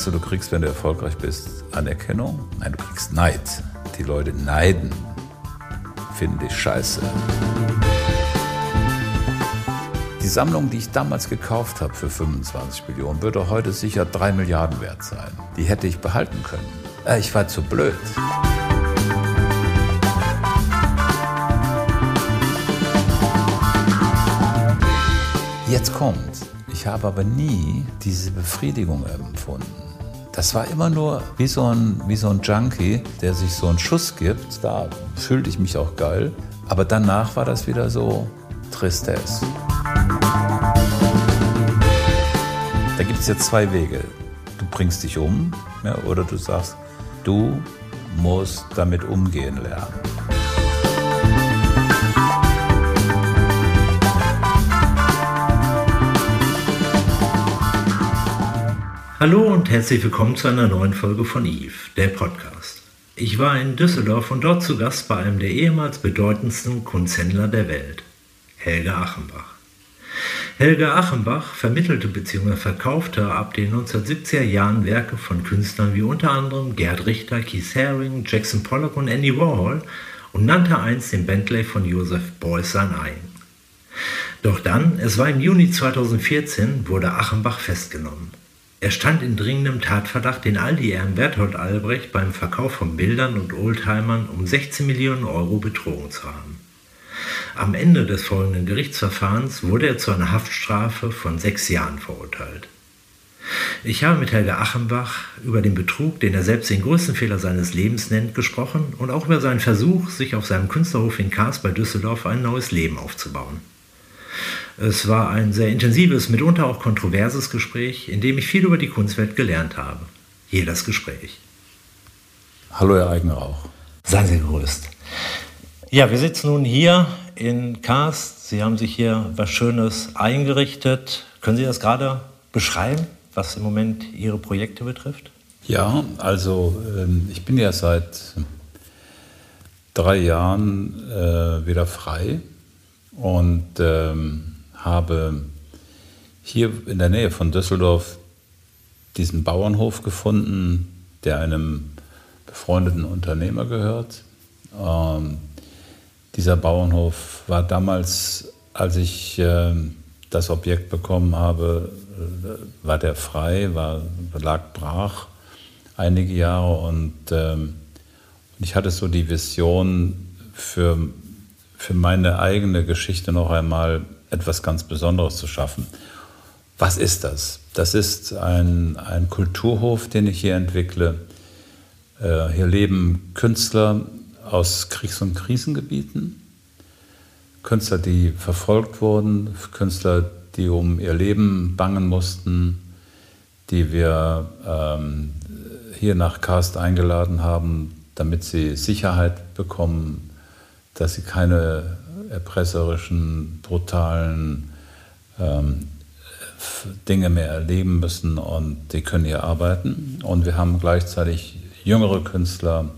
meinst du, du kriegst, wenn du erfolgreich bist, Anerkennung? Nein, du kriegst Neid. Die Leute neiden. Finde ich scheiße. Die Sammlung, die ich damals gekauft habe für 25 Millionen, würde heute sicher 3 Milliarden wert sein. Die hätte ich behalten können. Äh, ich war zu blöd. Jetzt kommt. Ich habe aber nie diese Befriedigung empfunden. Das war immer nur wie so, ein, wie so ein Junkie, der sich so einen Schuss gibt. Da fühlte ich mich auch geil. Aber danach war das wieder so Tristesse. Da gibt es jetzt zwei Wege. Du bringst dich um ja, oder du sagst, du musst damit umgehen lernen. Hallo und herzlich willkommen zu einer neuen Folge von Eve, der Podcast. Ich war in Düsseldorf und dort zu Gast bei einem der ehemals bedeutendsten Kunsthändler der Welt, Helge Achenbach. Helge Achenbach vermittelte bzw. verkaufte ab den 1970er Jahren Werke von Künstlern wie unter anderem Gerd Richter, Keith Haring, Jackson Pollock und Andy Warhol und nannte einst den Bentley von Joseph Beuys sein eigen. Doch dann, es war im Juni 2014, wurde Achenbach festgenommen. Er stand in dringendem Tatverdacht, den Aldi-Ehren Berthold Albrecht beim Verkauf von Bildern und Oldtimern um 16 Millionen Euro betrogen zu haben. Am Ende des folgenden Gerichtsverfahrens wurde er zu einer Haftstrafe von sechs Jahren verurteilt. Ich habe mit Helge Achenbach über den Betrug, den er selbst den größten Fehler seines Lebens nennt, gesprochen und auch über seinen Versuch, sich auf seinem Künstlerhof in Kars bei Düsseldorf ein neues Leben aufzubauen. Es war ein sehr intensives, mitunter auch kontroverses Gespräch, in dem ich viel über die Kunstwelt gelernt habe. Hier das Gespräch. Hallo, Herr Eigenrauch. Seien Sie gegrüßt. Ja, wir sitzen nun hier in Karst. Sie haben sich hier was Schönes eingerichtet. Können Sie das gerade beschreiben, was im Moment Ihre Projekte betrifft? Ja, also ähm, ich bin ja seit drei Jahren äh, wieder frei und ähm, habe hier in der Nähe von Düsseldorf diesen Bauernhof gefunden, der einem befreundeten Unternehmer gehört. Ähm, dieser Bauernhof war damals, als ich äh, das Objekt bekommen habe, äh, war der frei, war, lag brach einige Jahre und ähm, ich hatte so die Vision für, für meine eigene Geschichte noch einmal etwas ganz Besonderes zu schaffen. Was ist das? Das ist ein, ein Kulturhof, den ich hier entwickle. Äh, hier leben Künstler aus Kriegs- und Krisengebieten, Künstler, die verfolgt wurden, Künstler, die um ihr Leben bangen mussten, die wir ähm, hier nach Karst eingeladen haben, damit sie Sicherheit bekommen, dass sie keine erpresserischen, brutalen ähm, Dinge mehr erleben müssen und die können hier arbeiten. Und wir haben gleichzeitig jüngere Künstler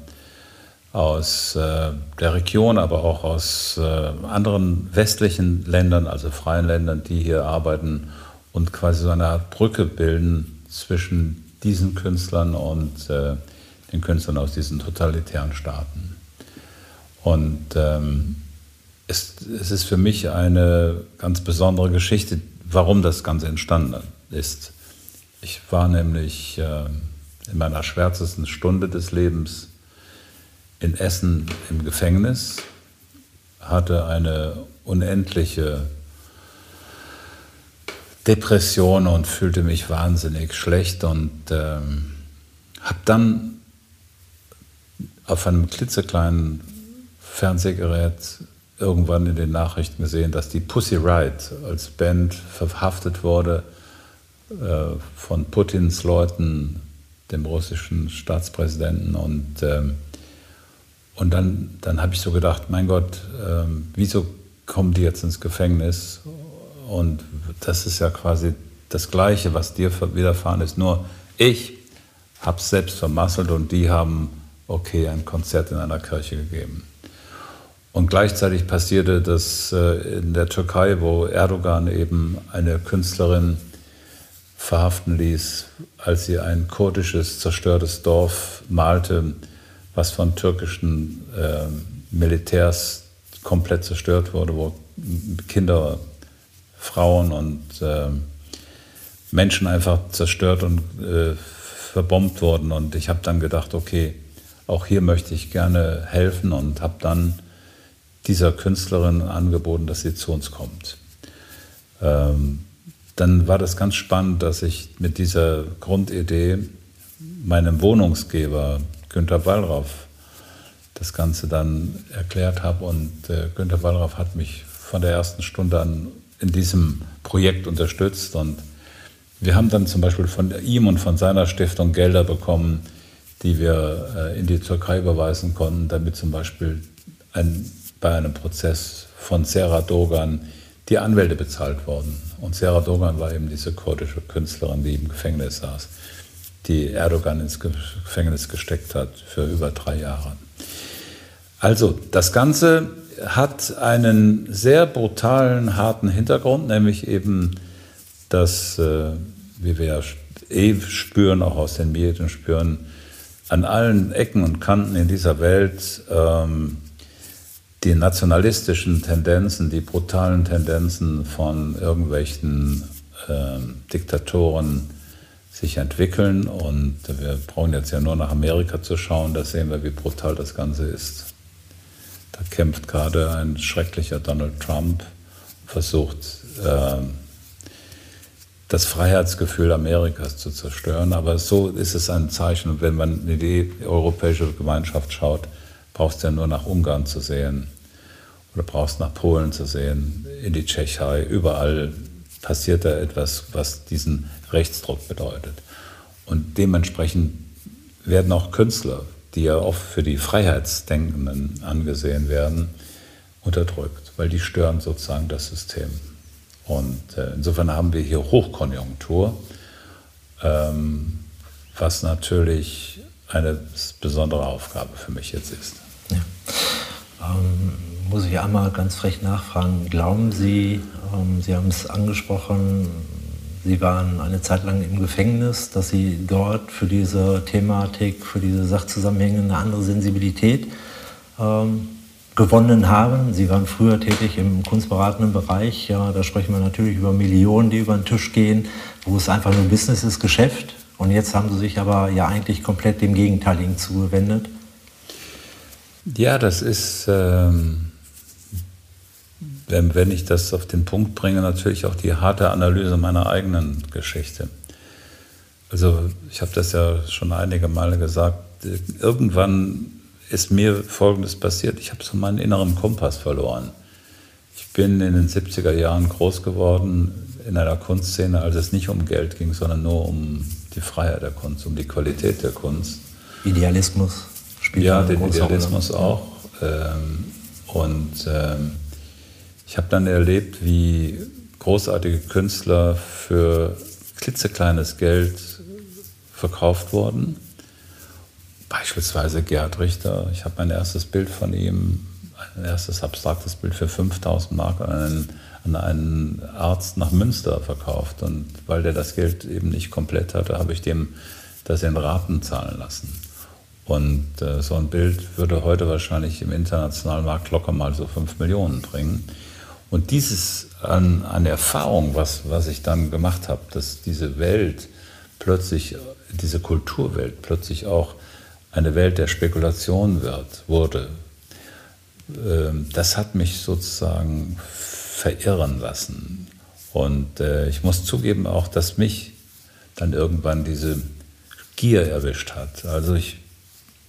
aus äh, der Region, aber auch aus äh, anderen westlichen Ländern, also freien Ländern, die hier arbeiten und quasi so eine Art Brücke bilden zwischen diesen Künstlern und äh, den Künstlern aus diesen totalitären Staaten. Und ähm, es, es ist für mich eine ganz besondere Geschichte, warum das Ganze entstanden ist. Ich war nämlich äh, in meiner schwärzesten Stunde des Lebens in Essen im Gefängnis, hatte eine unendliche Depression und fühlte mich wahnsinnig schlecht und ähm, habe dann auf einem klitzekleinen Fernsehgerät irgendwann in den Nachrichten gesehen, dass die Pussy Riot als Band verhaftet wurde äh, von Putins Leuten, dem russischen Staatspräsidenten. Und, ähm, und dann, dann habe ich so gedacht, mein Gott, ähm, wieso kommen die jetzt ins Gefängnis? Und das ist ja quasi das Gleiche, was dir widerfahren ist. Nur ich habe es selbst vermasselt und die haben, okay, ein Konzert in einer Kirche gegeben. Und gleichzeitig passierte das äh, in der Türkei, wo Erdogan eben eine Künstlerin verhaften ließ, als sie ein kurdisches, zerstörtes Dorf malte, was von türkischen äh, Militärs komplett zerstört wurde, wo Kinder, Frauen und äh, Menschen einfach zerstört und äh, verbombt wurden. Und ich habe dann gedacht, okay, auch hier möchte ich gerne helfen und habe dann dieser Künstlerin angeboten, dass sie zu uns kommt. Ähm, dann war das ganz spannend, dass ich mit dieser Grundidee meinem Wohnungsgeber Günter Wallraff das Ganze dann erklärt habe und äh, Günter Wallraff hat mich von der ersten Stunde an in diesem Projekt unterstützt und wir haben dann zum Beispiel von ihm und von seiner Stiftung Gelder bekommen, die wir äh, in die Türkei überweisen konnten, damit zum Beispiel ein, bei einem Prozess von Serra Dogan die Anwälte bezahlt wurden. Und Serra Dogan war eben diese kurdische Künstlerin, die im Gefängnis saß, die Erdogan ins Gefängnis gesteckt hat für über drei Jahre. Also, das Ganze hat einen sehr brutalen, harten Hintergrund, nämlich eben, dass, äh, wie wir ja eh spüren, auch aus den Medien spüren, an allen Ecken und Kanten in dieser Welt ähm, die nationalistischen Tendenzen, die brutalen Tendenzen von irgendwelchen äh, Diktatoren sich entwickeln. Und wir brauchen jetzt ja nur nach Amerika zu schauen, da sehen wir, wie brutal das Ganze ist. Da kämpft gerade ein schrecklicher Donald Trump, versucht äh, das Freiheitsgefühl Amerikas zu zerstören. Aber so ist es ein Zeichen. Und wenn man in die europäische Gemeinschaft schaut, brauchst du ja nur nach Ungarn zu sehen oder brauchst nach Polen zu sehen, in die Tschechei, überall passiert da etwas, was diesen Rechtsdruck bedeutet. Und dementsprechend werden auch Künstler, die ja oft für die Freiheitsdenkenden angesehen werden, unterdrückt, weil die stören sozusagen das System. Und äh, insofern haben wir hier Hochkonjunktur, ähm, was natürlich eine besondere Aufgabe für mich jetzt ist. Ja. Ähm, muss ich einmal ganz frech nachfragen, glauben Sie, ähm, Sie haben es angesprochen, Sie waren eine Zeit lang im Gefängnis, dass Sie dort für diese Thematik, für diese Sachzusammenhänge eine andere Sensibilität ähm, gewonnen haben. Sie waren früher tätig im kunstberatenden Bereich. Ja, da sprechen wir natürlich über Millionen, die über den Tisch gehen, wo es einfach nur Business ist, Geschäft. Und jetzt haben Sie sich aber ja eigentlich komplett dem Gegenteiligen zugewendet. Ja, das ist, ähm, wenn, ich das auf den Punkt bringe, natürlich auch die harte Analyse meiner eigenen Geschichte. Also ich habe das ja schon einige Male gesagt. Irgendwann ist mir Folgendes passiert. Ich habe so meinen inneren Kompass verloren. Ich bin in den 70er Jahren groß geworden in einer Kunstszene, als es nicht um Geld ging, sondern nur um die Freiheit der Kunst, um die Qualität der Kunst. Idealismus spielt Ja, den Idealismus Rolle. auch. Ähm, und ähm, ich habe dann erlebt, wie großartige Künstler für klitzekleines Geld verkauft wurden. Beispielsweise Gerd Richter. Ich habe mein erstes Bild von ihm, ein erstes abstraktes Bild für 5000 Mark an einen, an einen Arzt nach Münster verkauft. Und weil der das Geld eben nicht komplett hatte, habe ich dem das in Raten zahlen lassen. Und äh, so ein Bild würde heute wahrscheinlich im internationalen Markt locker mal so 5 Millionen bringen. Und dieses an, an Erfahrung, was, was ich dann gemacht habe, dass diese Welt plötzlich, diese Kulturwelt plötzlich auch eine Welt der Spekulation wird, wurde, äh, das hat mich sozusagen verirren lassen. Und äh, ich muss zugeben auch, dass mich dann irgendwann diese Gier erwischt hat. Also ich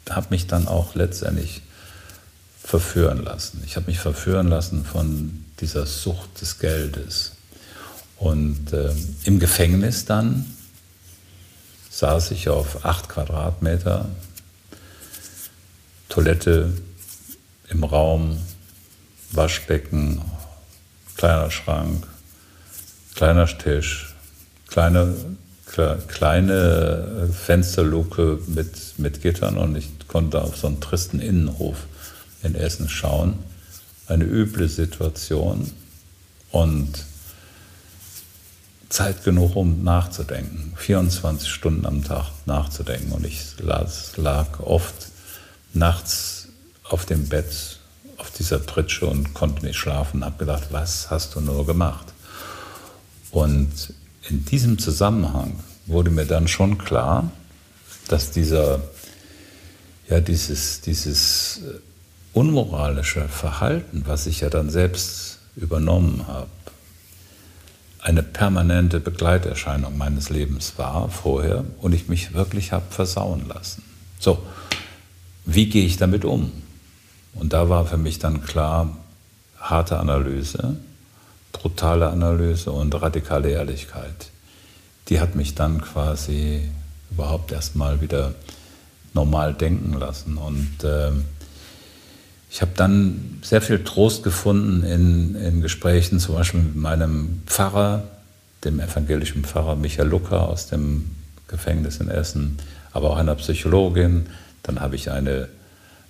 habe mich dann auch letztendlich verführen lassen. Ich habe mich verführen lassen von dieser Sucht des Geldes. Und äh, im Gefängnis dann saß ich auf acht Quadratmeter, Toilette im Raum, Waschbecken, kleiner Schrank, kleiner Tisch, kleine kleine Fensterluke mit, mit Gittern und ich konnte auf so einen tristen Innenhof in Essen schauen. Eine üble Situation und Zeit genug, um nachzudenken. 24 Stunden am Tag nachzudenken. Und ich lag oft nachts auf dem Bett, auf dieser Pritsche und konnte nicht schlafen. Habe gedacht, was hast du nur gemacht? Und in diesem Zusammenhang wurde mir dann schon klar, dass dieser, ja, dieses, dieses unmoralische Verhalten, was ich ja dann selbst übernommen habe, eine permanente Begleiterscheinung meines Lebens war vorher und ich mich wirklich habe versauen lassen. So, wie gehe ich damit um? Und da war für mich dann klar, harte Analyse, brutale Analyse und radikale Ehrlichkeit. Die hat mich dann quasi überhaupt erstmal wieder normal denken lassen. Und äh, ich habe dann sehr viel Trost gefunden in, in Gesprächen, zum Beispiel mit meinem Pfarrer, dem evangelischen Pfarrer Michael Lucker aus dem Gefängnis in Essen, aber auch einer Psychologin. Dann habe ich eine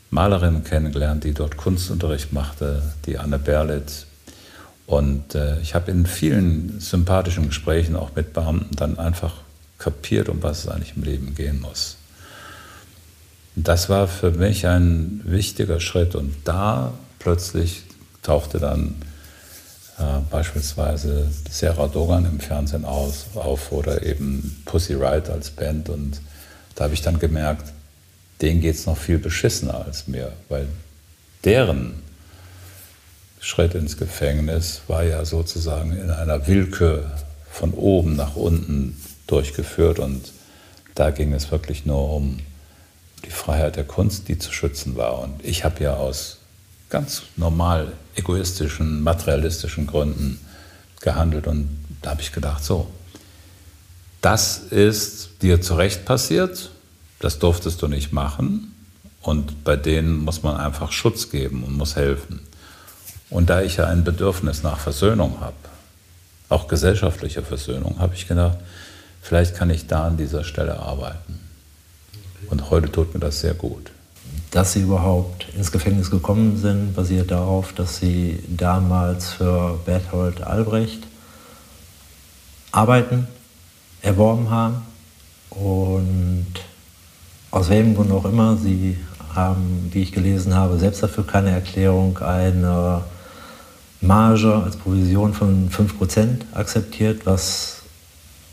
Malerin kennengelernt, die dort Kunstunterricht machte, die Anne Berlitz. Und äh, ich habe in vielen sympathischen Gesprächen auch mit Beamten dann einfach kapiert, um was es eigentlich im Leben gehen muss. Das war für mich ein wichtiger Schritt. Und da plötzlich tauchte dann äh, beispielsweise Sarah Dogan im Fernsehen aus, auf oder eben Pussy Riot als Band. Und da habe ich dann gemerkt, denen geht es noch viel beschissener als mir, weil deren Schritt ins Gefängnis war ja sozusagen in einer Willkür von oben nach unten durchgeführt und da ging es wirklich nur um die Freiheit der Kunst, die zu schützen war. Und ich habe ja aus ganz normal egoistischen, materialistischen Gründen gehandelt und da habe ich gedacht, so, das ist dir zu Recht passiert das durftest du nicht machen. Und bei denen muss man einfach Schutz geben und muss helfen. Und da ich ja ein Bedürfnis nach Versöhnung habe, auch gesellschaftliche Versöhnung, habe ich gedacht, vielleicht kann ich da an dieser Stelle arbeiten. Und heute tut mir das sehr gut. Dass Sie überhaupt ins Gefängnis gekommen sind, basiert darauf, dass Sie damals für Berthold Albrecht Arbeiten erworben haben und aus welchem Grund auch immer, sie haben, wie ich gelesen habe, selbst dafür keine Erklärung, eine Marge als Provision von 5% akzeptiert, was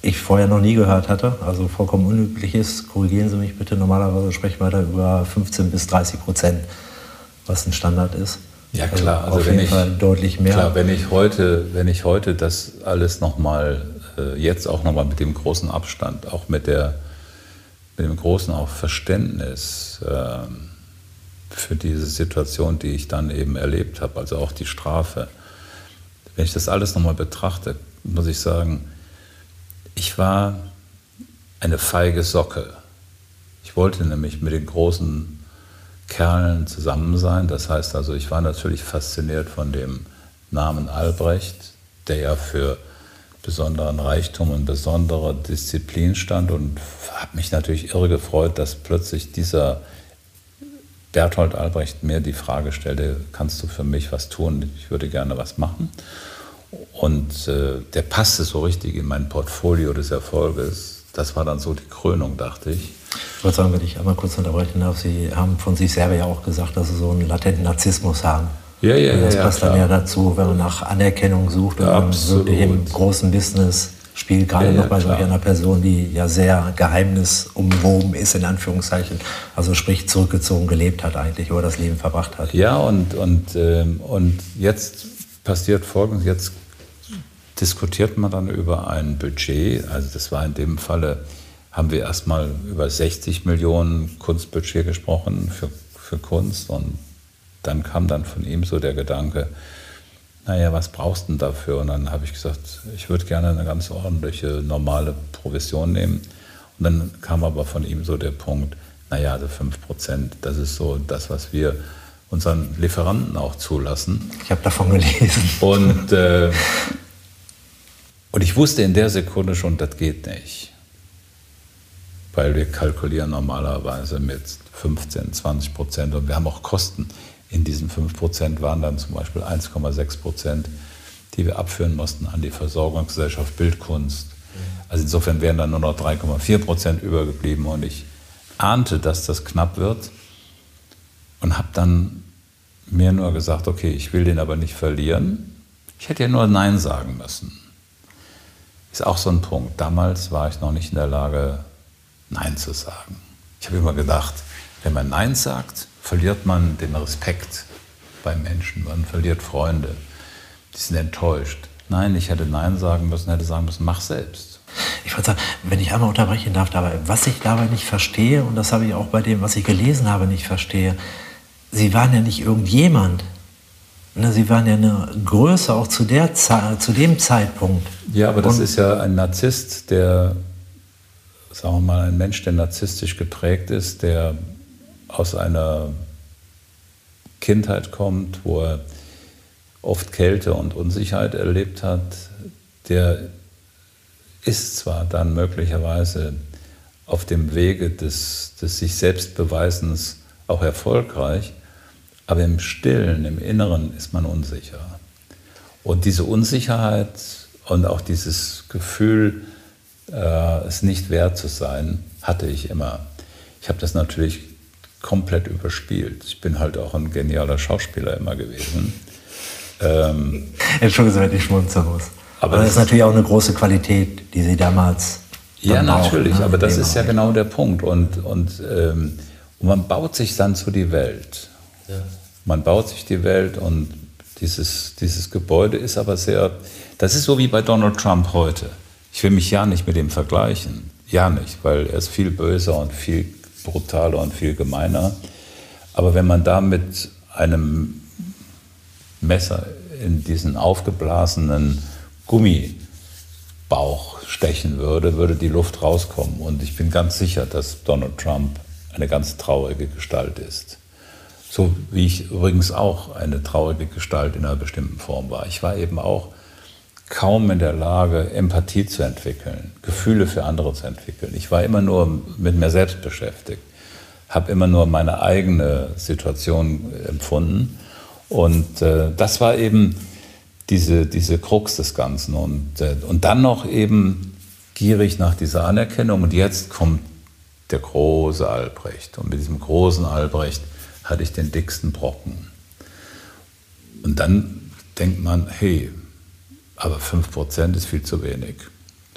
ich vorher noch nie gehört hatte, also vollkommen unüblich ist. Korrigieren Sie mich bitte, normalerweise sprechen wir da über 15 bis 30 Prozent, was ein Standard ist. Ja klar, also, also auf jeden ich, Fall deutlich mehr. Klar, wenn ich heute, wenn ich heute das alles nochmal, äh, jetzt auch nochmal mit dem großen Abstand, auch mit der mit dem großen auch Verständnis äh, für diese Situation, die ich dann eben erlebt habe, also auch die Strafe. Wenn ich das alles nochmal betrachte, muss ich sagen, ich war eine feige Socke. Ich wollte nämlich mit den großen Kerlen zusammen sein. Das heißt also, ich war natürlich fasziniert von dem Namen Albrecht, der ja für besonderen Reichtum und besondere Disziplin stand und habe mich natürlich irre gefreut, dass plötzlich dieser Berthold Albrecht mir die Frage stellte, kannst du für mich was tun? Ich würde gerne was machen. Und äh, der passte so richtig in mein Portfolio des Erfolges. Das war dann so die Krönung, dachte ich. Ich wollte sagen, wenn ich einmal kurz unterbrechen darf, Sie haben von sich selber ja auch gesagt, dass Sie so einen latenten Narzissmus haben. Ja, ja, das ja, passt klar. dann ja dazu, wenn man nach Anerkennung sucht und ja, wirklich im großen Business spielt, gerade ja, noch bei solch einer Person, die ja sehr geheimnisumwoben ist, in Anführungszeichen, also sprich zurückgezogen gelebt hat eigentlich, oder das Leben verbracht hat. Ja, und, und, ähm, und jetzt passiert Folgendes, jetzt diskutiert man dann über ein Budget, also das war in dem Falle, haben wir erstmal über 60 Millionen Kunstbudget gesprochen für, für Kunst und dann kam dann von ihm so der Gedanke, naja, was brauchst du denn dafür? Und dann habe ich gesagt, ich würde gerne eine ganz ordentliche, normale Provision nehmen. Und dann kam aber von ihm so der Punkt, naja, also 5 Prozent, das ist so das, was wir unseren Lieferanten auch zulassen. Ich habe davon gelesen. Und, äh, und ich wusste in der Sekunde schon, das geht nicht. Weil wir kalkulieren normalerweise mit 15, 20 Prozent und wir haben auch Kosten in diesen 5 Prozent waren dann zum Beispiel 1,6 Prozent die wir abführen mussten an die Versorgungsgesellschaft Bildkunst. Also insofern wären dann nur noch 3,4 Prozent übergeblieben und ich ahnte, dass das knapp wird und habe dann mir nur gesagt, okay, ich will den aber nicht verlieren. Ich hätte ja nur Nein sagen müssen. Ist auch so ein Punkt. Damals war ich noch nicht in der Lage, Nein zu sagen. Ich habe immer gedacht, wenn man Nein sagt, verliert man den Respekt beim Menschen, man verliert Freunde. Die sind enttäuscht. Nein, ich hätte Nein sagen müssen, hätte sagen müssen, mach selbst. Ich würde sagen, wenn ich einmal unterbrechen darf, dabei, was ich dabei nicht verstehe, und das habe ich auch bei dem, was ich gelesen habe, nicht verstehe, Sie waren ja nicht irgendjemand. Ne, Sie waren ja eine Größe auch zu, der zu dem Zeitpunkt. Ja, aber das und ist ja ein Narzisst, der, sagen wir mal, ein Mensch, der narzisstisch geprägt ist, der aus einer Kindheit kommt, wo er oft Kälte und Unsicherheit erlebt hat, der ist zwar dann möglicherweise auf dem Wege des, des sich Selbstbeweisens auch erfolgreich, aber im Stillen, im Inneren ist man unsicher. Und diese Unsicherheit und auch dieses Gefühl, äh, es nicht wert zu sein, hatte ich immer. Ich habe das natürlich komplett überspielt. Ich bin halt auch ein genialer Schauspieler immer gewesen. Ähm, Entschuldigung, wenn ich schmunzeln muss. Aber, aber das ist natürlich auch eine große Qualität, die Sie damals. Ja, natürlich, ne? aber das ist ja genau der Punkt. Und, und, ähm, und man baut sich dann zu die Welt. Ja. Man baut sich die Welt und dieses, dieses Gebäude ist aber sehr, das ist so wie bei Donald Trump heute. Ich will mich ja nicht mit ihm vergleichen. Ja nicht, weil er ist viel böser und viel brutaler und viel gemeiner. Aber wenn man da mit einem Messer in diesen aufgeblasenen Gummibauch stechen würde, würde die Luft rauskommen. Und ich bin ganz sicher, dass Donald Trump eine ganz traurige Gestalt ist. So wie ich übrigens auch eine traurige Gestalt in einer bestimmten Form war. Ich war eben auch kaum in der Lage, Empathie zu entwickeln, Gefühle für andere zu entwickeln. Ich war immer nur mit mir selbst beschäftigt, habe immer nur meine eigene Situation empfunden. Und äh, das war eben diese, diese Krux des Ganzen. Und, äh, und dann noch eben gierig nach dieser Anerkennung. Und jetzt kommt der große Albrecht. Und mit diesem großen Albrecht hatte ich den dicksten Brocken. Und dann denkt man, hey, aber 5% ist viel zu wenig.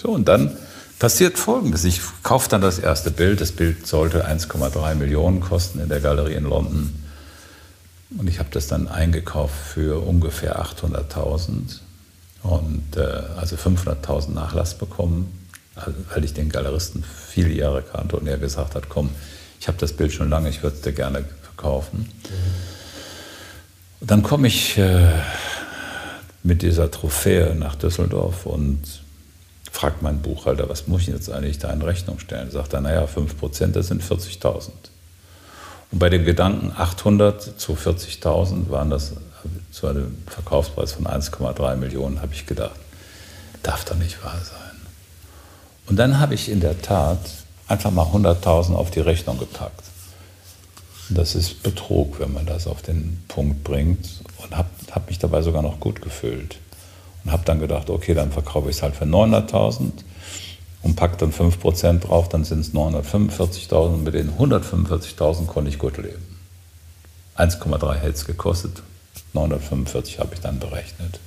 So, und dann passiert Folgendes. Ich kaufe dann das erste Bild. Das Bild sollte 1,3 Millionen kosten in der Galerie in London. Und ich habe das dann eingekauft für ungefähr 800.000 und äh, also 500.000 Nachlass bekommen, weil ich den Galeristen viele Jahre kannte und er gesagt hat, komm, ich habe das Bild schon lange, ich würde es dir gerne verkaufen. Dann komme ich äh, mit dieser Trophäe nach Düsseldorf und fragt meinen Buchhalter, was muss ich jetzt eigentlich da in Rechnung stellen? Sagt er, naja, 5%, das sind 40.000. Und bei dem Gedanken 800 zu 40.000 waren das zu einem Verkaufspreis von 1,3 Millionen, habe ich gedacht, darf doch nicht wahr sein. Und dann habe ich in der Tat einfach mal 100.000 auf die Rechnung gepackt. Das ist Betrug, wenn man das auf den Punkt bringt. Und habe hab mich dabei sogar noch gut gefühlt. Und habe dann gedacht, okay, dann verkaufe ich es halt für 900.000 und packe dann 5% drauf, dann sind es 945.000. Und mit den 145.000 konnte ich gut leben. 1,3 hätte es gekostet, 945 habe ich dann berechnet.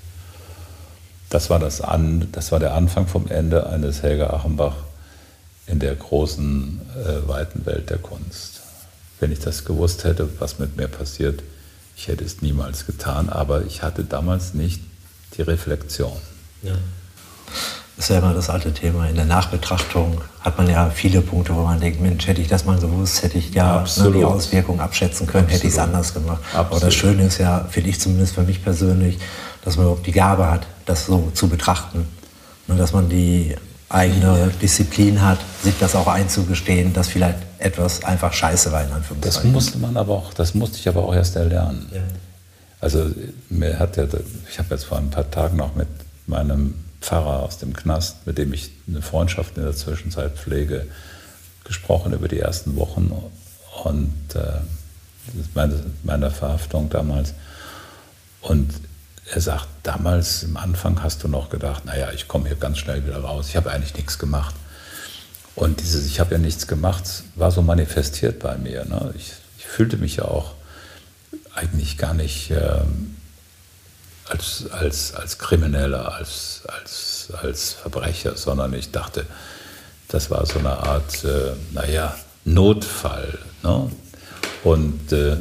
Das war, das, An, das war der Anfang vom Ende eines Helga Achenbach in der großen, äh, weiten Welt der Kunst. Wenn ich das gewusst hätte, was mit mir passiert, ich hätte es niemals getan, aber ich hatte damals nicht die Reflexion. Ja. Das ist ja immer das alte Thema. In der Nachbetrachtung hat man ja viele Punkte, wo man denkt, Mensch, hätte ich das mal gewusst, hätte ich ja ne, die Auswirkungen abschätzen können, Absolut. hätte ich es anders gemacht. Absolut. Aber das Schöne ist ja, finde ich zumindest für mich persönlich, dass man überhaupt die Gabe hat, das so zu betrachten. Ne, dass man die eigene Disziplin hat, sich das auch einzugestehen, dass vielleicht etwas einfach scheiße war in Anführungszeichen. Das musste man aber auch, das musste ich aber auch erst erlernen. Ja. Also mir hat der, ich habe jetzt vor ein paar Tagen noch mit meinem Pfarrer aus dem Knast, mit dem ich eine Freundschaft in der Zwischenzeit pflege, gesprochen über die ersten Wochen und äh, meine, meiner Verhaftung damals. Und er sagt, damals am Anfang hast du noch gedacht, naja, ich komme hier ganz schnell wieder raus. Ich habe eigentlich nichts gemacht. Und dieses Ich habe ja nichts gemacht war so manifestiert bei mir. Ne? Ich, ich, fühlte mich ja auch eigentlich gar nicht ähm, als, als, als Krimineller, als, als, als Verbrecher, sondern ich dachte, das war so eine Art, äh, naja, Notfall. Ne? Und äh,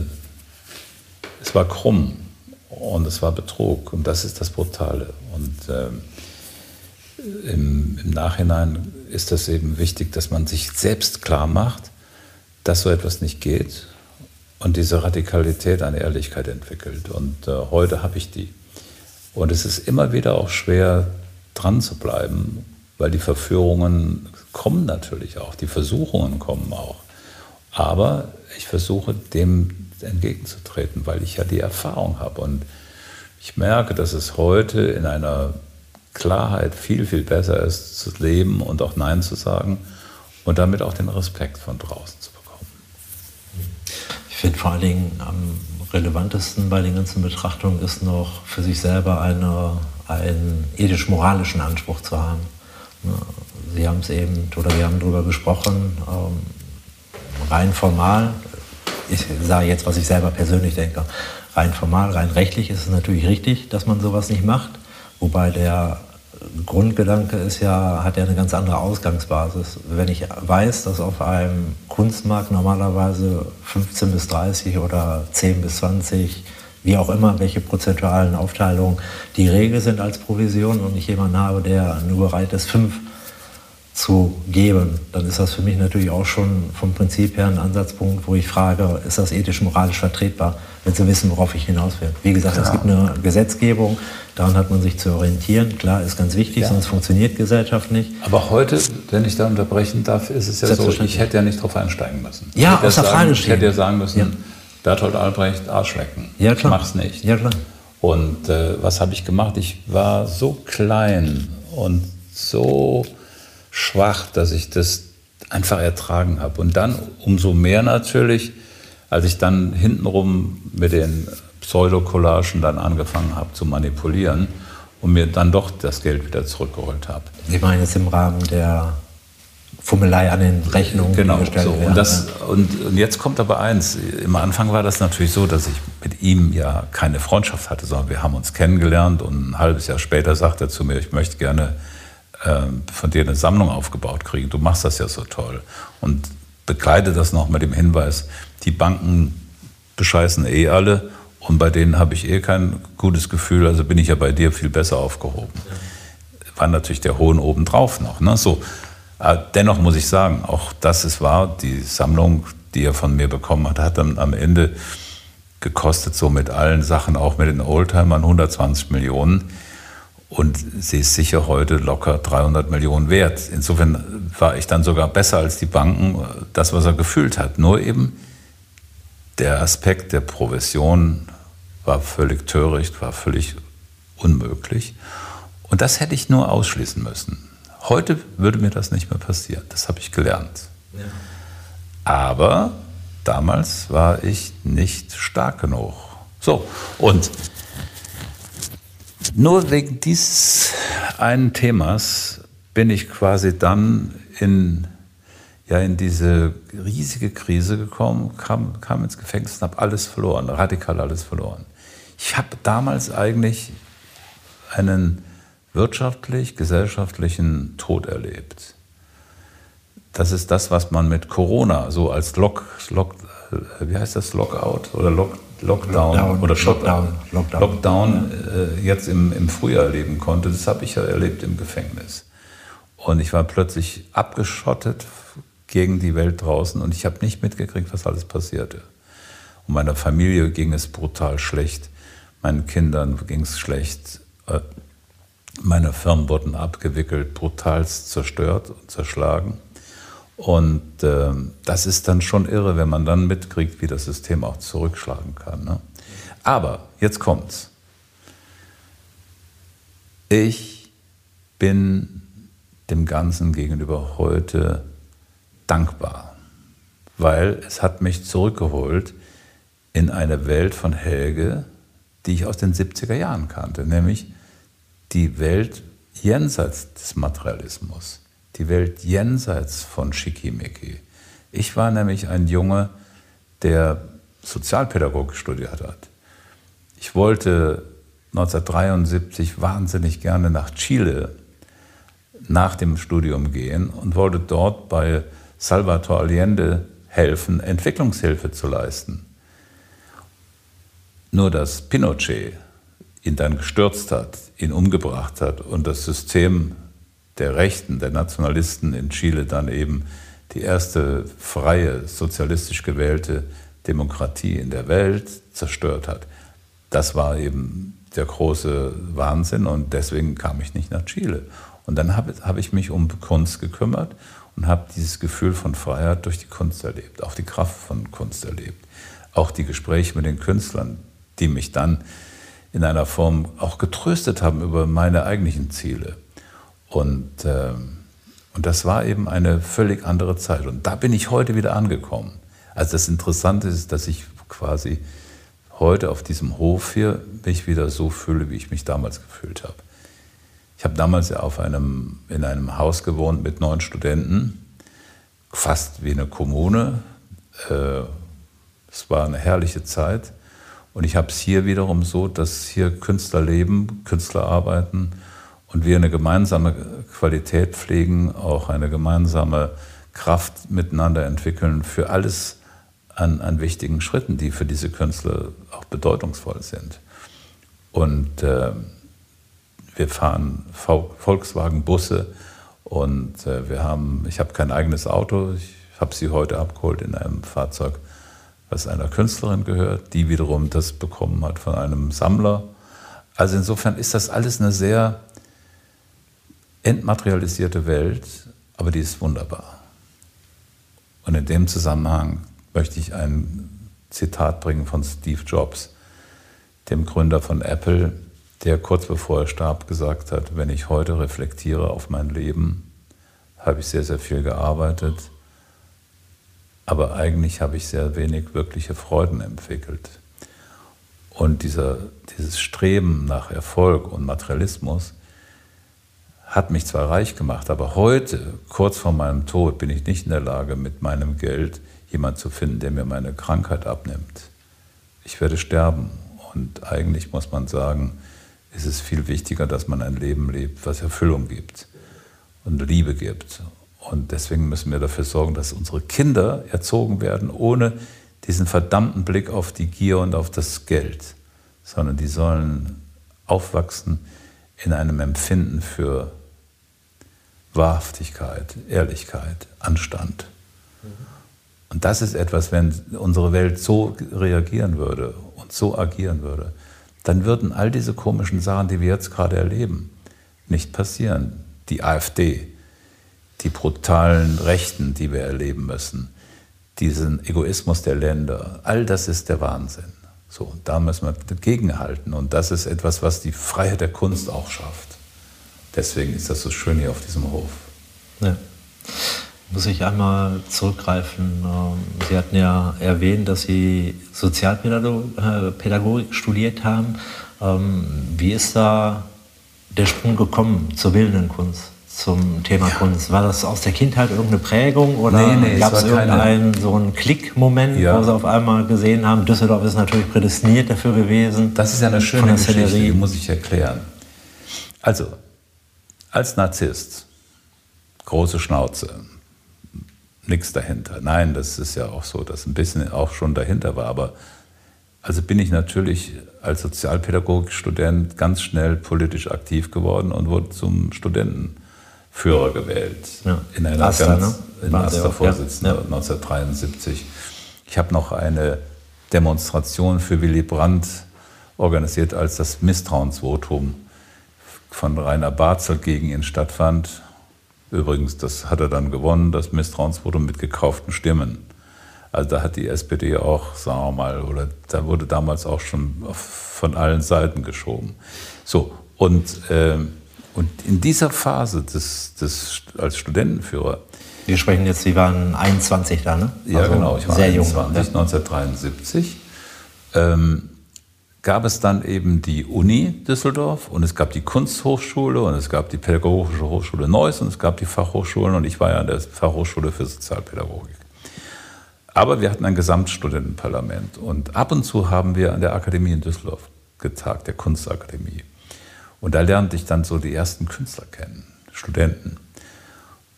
es war krumm und es war Betrug und das ist das Brutale. Und ähm, im, im, Nachhinein ist das eben wichtig, dass man sich selbst klar macht, dass so etwas nicht geht und diese Radikalität an Ehrlichkeit entwickelt. Und äh, heute habe ich die. Und es ist immer wieder auch schwer, dran zu bleiben, weil die Verführungen kommen natürlich auch, die Versuchungen kommen auch. Aber ich versuche dem entgegenzutreten, weil ich ja die Erfahrung habe. Und ich merke, dass es heute in einer Klarheit viel, viel besser ist, zu leben und auch Nein zu sagen und damit auch den Respekt von draußen zu bekommen. Ich finde vor allen Dingen am relevantesten bei den ganzen Betrachtungen ist noch für sich selber eine, einen ethisch-moralischen Anspruch zu haben. Ne, Sie haben es eben, oder wir haben darüber gesprochen, ähm, rein formal, ich sage jetzt, was ich selber persönlich denke, rein formal, rein rechtlich ist es natürlich richtig, dass man sowas nicht macht. Wobei der Grundgedanke ist ja, hat ja eine ganz andere Ausgangsbasis. Wenn ich weiß, dass auf einem Kunstmarkt normalerweise 15 bis 30 oder 10 bis 20, wie auch immer, welche prozentualen Aufteilungen die Regel sind als Provision und ich jemanden habe, der nur bereit ist, 5 zu geben, dann ist das für mich natürlich auch schon vom Prinzip her ein Ansatzpunkt, wo ich frage, ist das ethisch, moralisch vertretbar, wenn Sie wissen, worauf ich hinaus will. Wie gesagt, Klar. es gibt eine Gesetzgebung, daran hat man sich zu orientieren. Klar, ist ganz wichtig, ja. sonst funktioniert Gesellschaft nicht. Aber heute, wenn ich da unterbrechen darf, ist es ja so, ich hätte ja nicht drauf einsteigen müssen. Ja, aus der Frage Ich hätte ja sagen müssen, ja. Bertolt Albrecht, Arschlecken. Ja, klar. Ich mach's nicht. Ja, klar. Und äh, was habe ich gemacht? Ich war so klein und so schwach, dass ich das einfach ertragen habe. Und dann umso mehr natürlich, als ich dann hintenrum mit den Pseudocollagen dann angefangen habe zu manipulieren und mir dann doch das Geld wieder zurückgeholt habe. Sie meinen jetzt im Rahmen der Fummelei an den Rechnungen genau, gestellt so. werden. Und, das, und, und, jetzt kommt aber eins. Im Anfang war das natürlich so, dass ich mit ihm ja keine Freundschaft hatte, sondern wir haben uns kennengelernt und ein halbes Jahr später sagte er zu mir, ich möchte gerne von dir eine Sammlung aufgebaut kriegen. Du machst das ja so toll. Und begleite das noch mit dem Hinweis, die Banken bescheißen eh alle und bei denen habe ich eh kein gutes Gefühl, also bin ich ja bei dir viel besser aufgehoben. War natürlich der Hohn obendrauf noch. Ne? So, äh, dennoch muss ich sagen, auch das ist wahr, die Sammlung, die er von mir bekommen hat, hat dann am Ende gekostet, so mit allen Sachen, auch mit den Oldtimern, 120 Millionen. Und sie ist sicher heute locker 300 Millionen wert. Insofern war ich dann sogar besser als die Banken, das, was er gefühlt hat. Nur eben der Aspekt der Provision war völlig töricht, war völlig unmöglich. Und das hätte ich nur ausschließen müssen. Heute würde mir das nicht mehr passieren. Das habe ich gelernt. Ja. Aber damals war ich nicht stark genug. So, und nur wegen dieses einen Themas bin ich quasi dann in, ja, in diese riesige Krise gekommen, kam, kam ins Gefängnis und habe alles verloren, radikal alles verloren. Ich habe damals eigentlich einen wirtschaftlich, gesellschaftlichen Tod erlebt. Das ist das, was man mit Corona so als Lock, Lock wie heißt das, Lockout oder Lock, Lockdown, Lockdown oder Lockdown, Lockdown, Lockdown äh, jetzt im, im Frühjahr erleben konnte, das habe ich ja erlebt im Gefängnis. Und ich war plötzlich abgeschottet gegen die Welt draußen und ich habe nicht mitgekriegt, was alles passierte. Und meiner Familie ging es brutal schlecht, meinen Kindern ging es schlecht, äh, meine Firmen wurden abgewickelt, brutalst zerstört und zerschlagen. Und äh, das ist dann schon irre, wenn man dann mitkriegt, wie das System auch zurückschlagen kann. Ne? Aber jetzt kommt's. Ich bin dem Ganzen gegenüber heute dankbar, weil es hat mich zurückgeholt in eine Welt von Helge, die ich aus den 70er Jahren kannte, nämlich die Welt jenseits des Materialismus, die Welt jenseits von Schickimicki. Ich war nämlich ein Junge, der Sozialpädagogik studiert hat. Ich wollte 1973 wahnsinnig gerne nach Chile nach dem Studium gehen und wollte dort bei Salvador Allende helfen, Entwicklungshilfe zu leisten. Nur dass Pinochet ihn dann gestürzt hat, ihn umgebracht hat und das System der Rechten, der Nationalisten in Chile dann eben die erste freie, sozialistisch gewählte Demokratie in der Welt zerstört hat. Das war eben der große Wahnsinn und deswegen kam ich nicht nach Chile. Und dann habe hab ich mich um Kunst gekümmert und habe dieses Gefühl von Freiheit durch die Kunst erlebt, auch die Kraft von Kunst erlebt, auch die Gespräche mit den Künstlern, die mich dann in einer Form auch getröstet haben über meine eigentlichen Ziele. Und, äh, und das war eben eine völlig andere Zeit. Und da bin ich heute wieder angekommen. Also das Interessante ist, dass ich quasi heute auf diesem Hof hier mich wieder so fühle, wie ich mich damals gefühlt habe. Ich habe damals ja auf einem, in einem Haus gewohnt mit neun Studenten, fast wie eine Kommune. Äh, es war eine herrliche Zeit. Und ich habe es hier wiederum so, dass hier Künstler leben, Künstler arbeiten und wir eine gemeinsame Qualität pflegen, auch eine gemeinsame Kraft miteinander entwickeln für alles an, an wichtigen Schritten, die für diese Künstler auch bedeutungsvoll sind. Und äh, wir fahren Volkswagen-Busse und äh, wir haben, ich habe kein eigenes Auto, ich habe sie heute abgeholt in einem Fahrzeug, was einer Künstlerin gehört, die wiederum das bekommen hat von einem Sammler. Also insofern ist das alles eine sehr entmaterialisierte Welt, aber die ist wunderbar. Und in dem Zusammenhang möchte ich ein Zitat bringen von Steve Jobs, dem Gründer von Apple, der kurz bevor er starb gesagt hat, wenn ich heute reflektiere auf mein Leben, habe ich sehr, sehr viel gearbeitet, aber eigentlich habe ich sehr wenig wirkliche Freuden entwickelt. Und dieser, dieses Streben nach Erfolg und Materialismus hat mich zwar reich gemacht, aber heute, kurz vor meinem Tod, bin ich nicht in der Lage, mit meinem Geld jemanden zu finden, der mir meine Krankheit abnimmt. Ich werde sterben. Und eigentlich muss man sagen, ist es viel wichtiger, dass man ein Leben lebt, was Erfüllung gibt und Liebe gibt. Und deswegen müssen wir dafür sorgen, dass unsere Kinder erzogen werden, ohne diesen verdammten Blick auf die Gier und auf das Geld, sondern die sollen aufwachsen in einem Empfinden für Wahrhaftigkeit, Ehrlichkeit, Anstand. Und das ist etwas, wenn unsere Welt so reagieren würde und so agieren würde, dann würden all diese komischen Sachen, die wir jetzt gerade erleben, nicht passieren. Die AfD, die brutalen Rechten, die wir erleben müssen, diesen Egoismus der Länder, all das ist der Wahnsinn. So, da müssen wir dagegenhalten. Und das ist etwas, was die Freiheit der Kunst auch schafft. Deswegen ist das so schön hier auf diesem Hof. Ja. Muss ich einmal zurückgreifen. Ähm, Sie hatten ja erwähnt, dass Sie Sozialpädagogik studiert haben. Ähm, wie ist da der Sprung gekommen zur bildenden Kunst, zum Thema ja. Kunst? War das aus der Kindheit irgendeine Prägung oder nee, nee, gab es irgendeinen so einen Klickmoment, ja. wo Sie auf einmal gesehen haben, Düsseldorf ist natürlich prädestiniert dafür gewesen? Das ist ja eine schöne Geschichte, die muss ich erklären. Also, als Narzisst, große Schnauze, nichts dahinter. Nein, das ist ja auch so, dass ein bisschen auch schon dahinter war. Aber also bin ich natürlich als Sozialpädagogikstudent ganz schnell politisch aktiv geworden und wurde zum Studentenführer gewählt. Ja. In einer Aster, ganz, ne? in Aster Vorsitzender ja. 1973. Ich habe noch eine Demonstration für Willy Brandt organisiert, als das Misstrauensvotum von Rainer Barzel gegen ihn stattfand. Übrigens, das hat er dann gewonnen, das Misstrauensvotum mit gekauften Stimmen. Also da hat die SPD auch, sagen wir mal, oder da wurde damals auch schon von allen Seiten geschoben. So, und, äh, und in dieser Phase des, des, als Studentenführer. Wir sprechen jetzt, Sie waren 21 da, ne? Ja, also genau, ich war sehr 21, jung, 1973. Ähm, gab es dann eben die Uni Düsseldorf und es gab die Kunsthochschule und es gab die Pädagogische Hochschule Neuss und es gab die Fachhochschulen und ich war ja an der Fachhochschule für Sozialpädagogik. Aber wir hatten ein Gesamtstudentenparlament und ab und zu haben wir an der Akademie in Düsseldorf getagt, der Kunstakademie. Und da lernte ich dann so die ersten Künstler kennen, Studenten.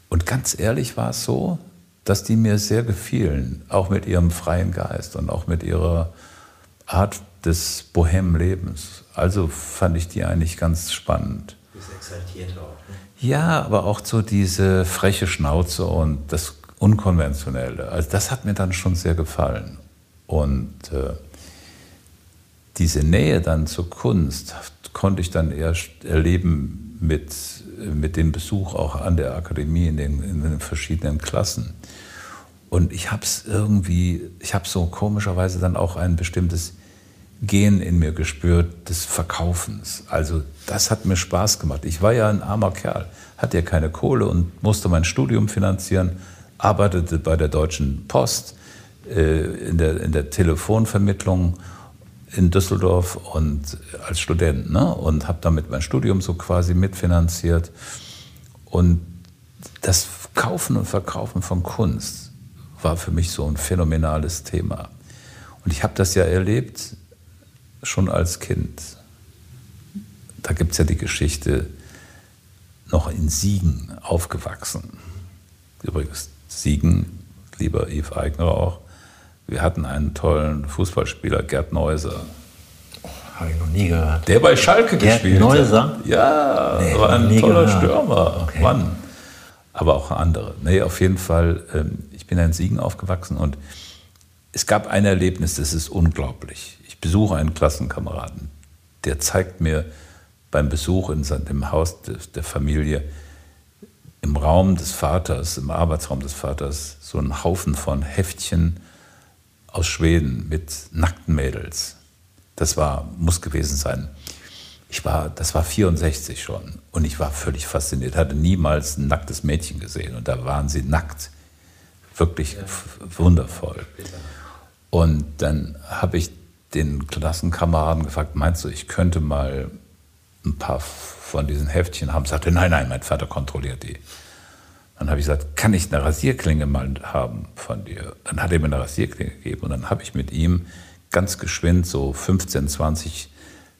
Und ganz ehrlich war es so, dass die mir sehr gefielen, auch mit ihrem freien Geist und auch mit ihrer Art des Bohem-Lebens. Also fand ich die eigentlich ganz spannend. Das exaltiert auch. Ne? Ja, aber auch so diese freche Schnauze und das Unkonventionelle. Also das hat mir dann schon sehr gefallen. Und äh, diese Nähe dann zur Kunst konnte ich dann erst erleben mit, mit dem Besuch auch an der Akademie in den, in den verschiedenen Klassen. Und ich habe es irgendwie, ich habe so komischerweise dann auch ein bestimmtes Gehen in mir gespürt des Verkaufens. Also das hat mir Spaß gemacht. Ich war ja ein armer Kerl, hatte ja keine Kohle und musste mein Studium finanzieren, arbeitete bei der Deutschen Post äh, in, der, in der Telefonvermittlung in Düsseldorf und als Student ne? und habe damit mein Studium so quasi mitfinanziert. Und das Kaufen und Verkaufen von Kunst war für mich so ein phänomenales Thema. Und ich habe das ja erlebt schon als Kind. Da gibt es ja die Geschichte, noch in Siegen aufgewachsen. Übrigens, Siegen, lieber Yves Eigner auch, wir hatten einen tollen Fußballspieler, Gerd Neuser. Oh, Habe ich noch nie gehört. Der bei Schalke Gerd gespielt Neuser? hat. Ja, nee, war ein toller gehört. Stürmer. Okay. Mann. Aber auch andere. Nee, auf jeden Fall, ähm, ich bin in Siegen aufgewachsen und es gab ein Erlebnis, das ist unglaublich. Ich besuche einen Klassenkameraden, der zeigt mir beim Besuch in dem Haus der Familie im Raum des Vaters, im Arbeitsraum des Vaters, so einen Haufen von Heftchen aus Schweden mit nackten Mädels. Das war, muss gewesen sein. Ich war, das war 64 schon und ich war völlig fasziniert, hatte niemals ein nacktes Mädchen gesehen und da waren sie nackt. Wirklich ja. wundervoll. Und dann habe ich den Klassenkameraden gefragt, meinst du, ich könnte mal ein paar von diesen Heftchen haben? Sagte, nein, nein, mein Vater kontrolliert die. Dann habe ich gesagt, kann ich eine Rasierklinge mal haben von dir? Dann hat er mir eine Rasierklinge gegeben und dann habe ich mit ihm ganz geschwind so 15, 20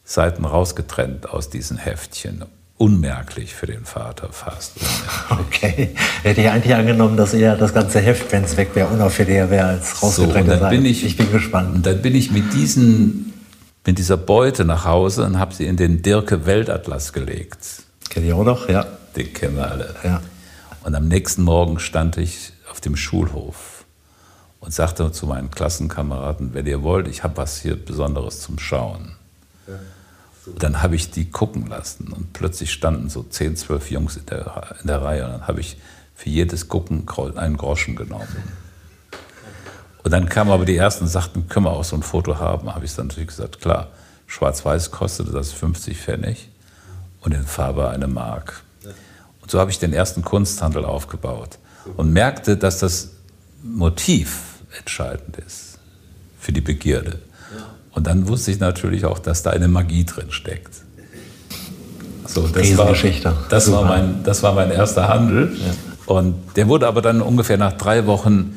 Seiten rausgetrennt aus diesen Heftchen unmerklich für den Vater fast. Okay. Hätte ich eigentlich angenommen, dass eher das ganze Heft, wenn es weg wäre, unauffälliger wäre als rausgetrennte so, dann bin ich, ich bin gespannt. Und dann bin ich mit, diesen, mit dieser Beute nach Hause und habe sie in den Dirke Weltatlas gelegt. Kennt ihr auch noch? Ja. Den kennen wir alle. Ja. Und am nächsten Morgen stand ich auf dem Schulhof und sagte zu meinen Klassenkameraden, wenn ihr wollt, ich habe was hier Besonderes zum Schauen. Ja. Dann habe ich die gucken lassen und plötzlich standen so 10, 12 Jungs in der, in der Reihe und dann habe ich für jedes Gucken einen Groschen genommen. Und dann kamen aber die ersten und sagten, können wir auch so ein Foto haben? Habe ich dann natürlich gesagt, klar, schwarz-weiß kostete das 50 Pfennig und in Farbe eine Mark. Und so habe ich den ersten Kunsthandel aufgebaut und merkte, dass das Motiv entscheidend ist für die Begierde. Und dann wusste ich natürlich auch, dass da eine Magie drin steckt. So, das war, das, war mein, das war mein erster Handel. Ja. Und der wurde aber dann ungefähr nach drei Wochen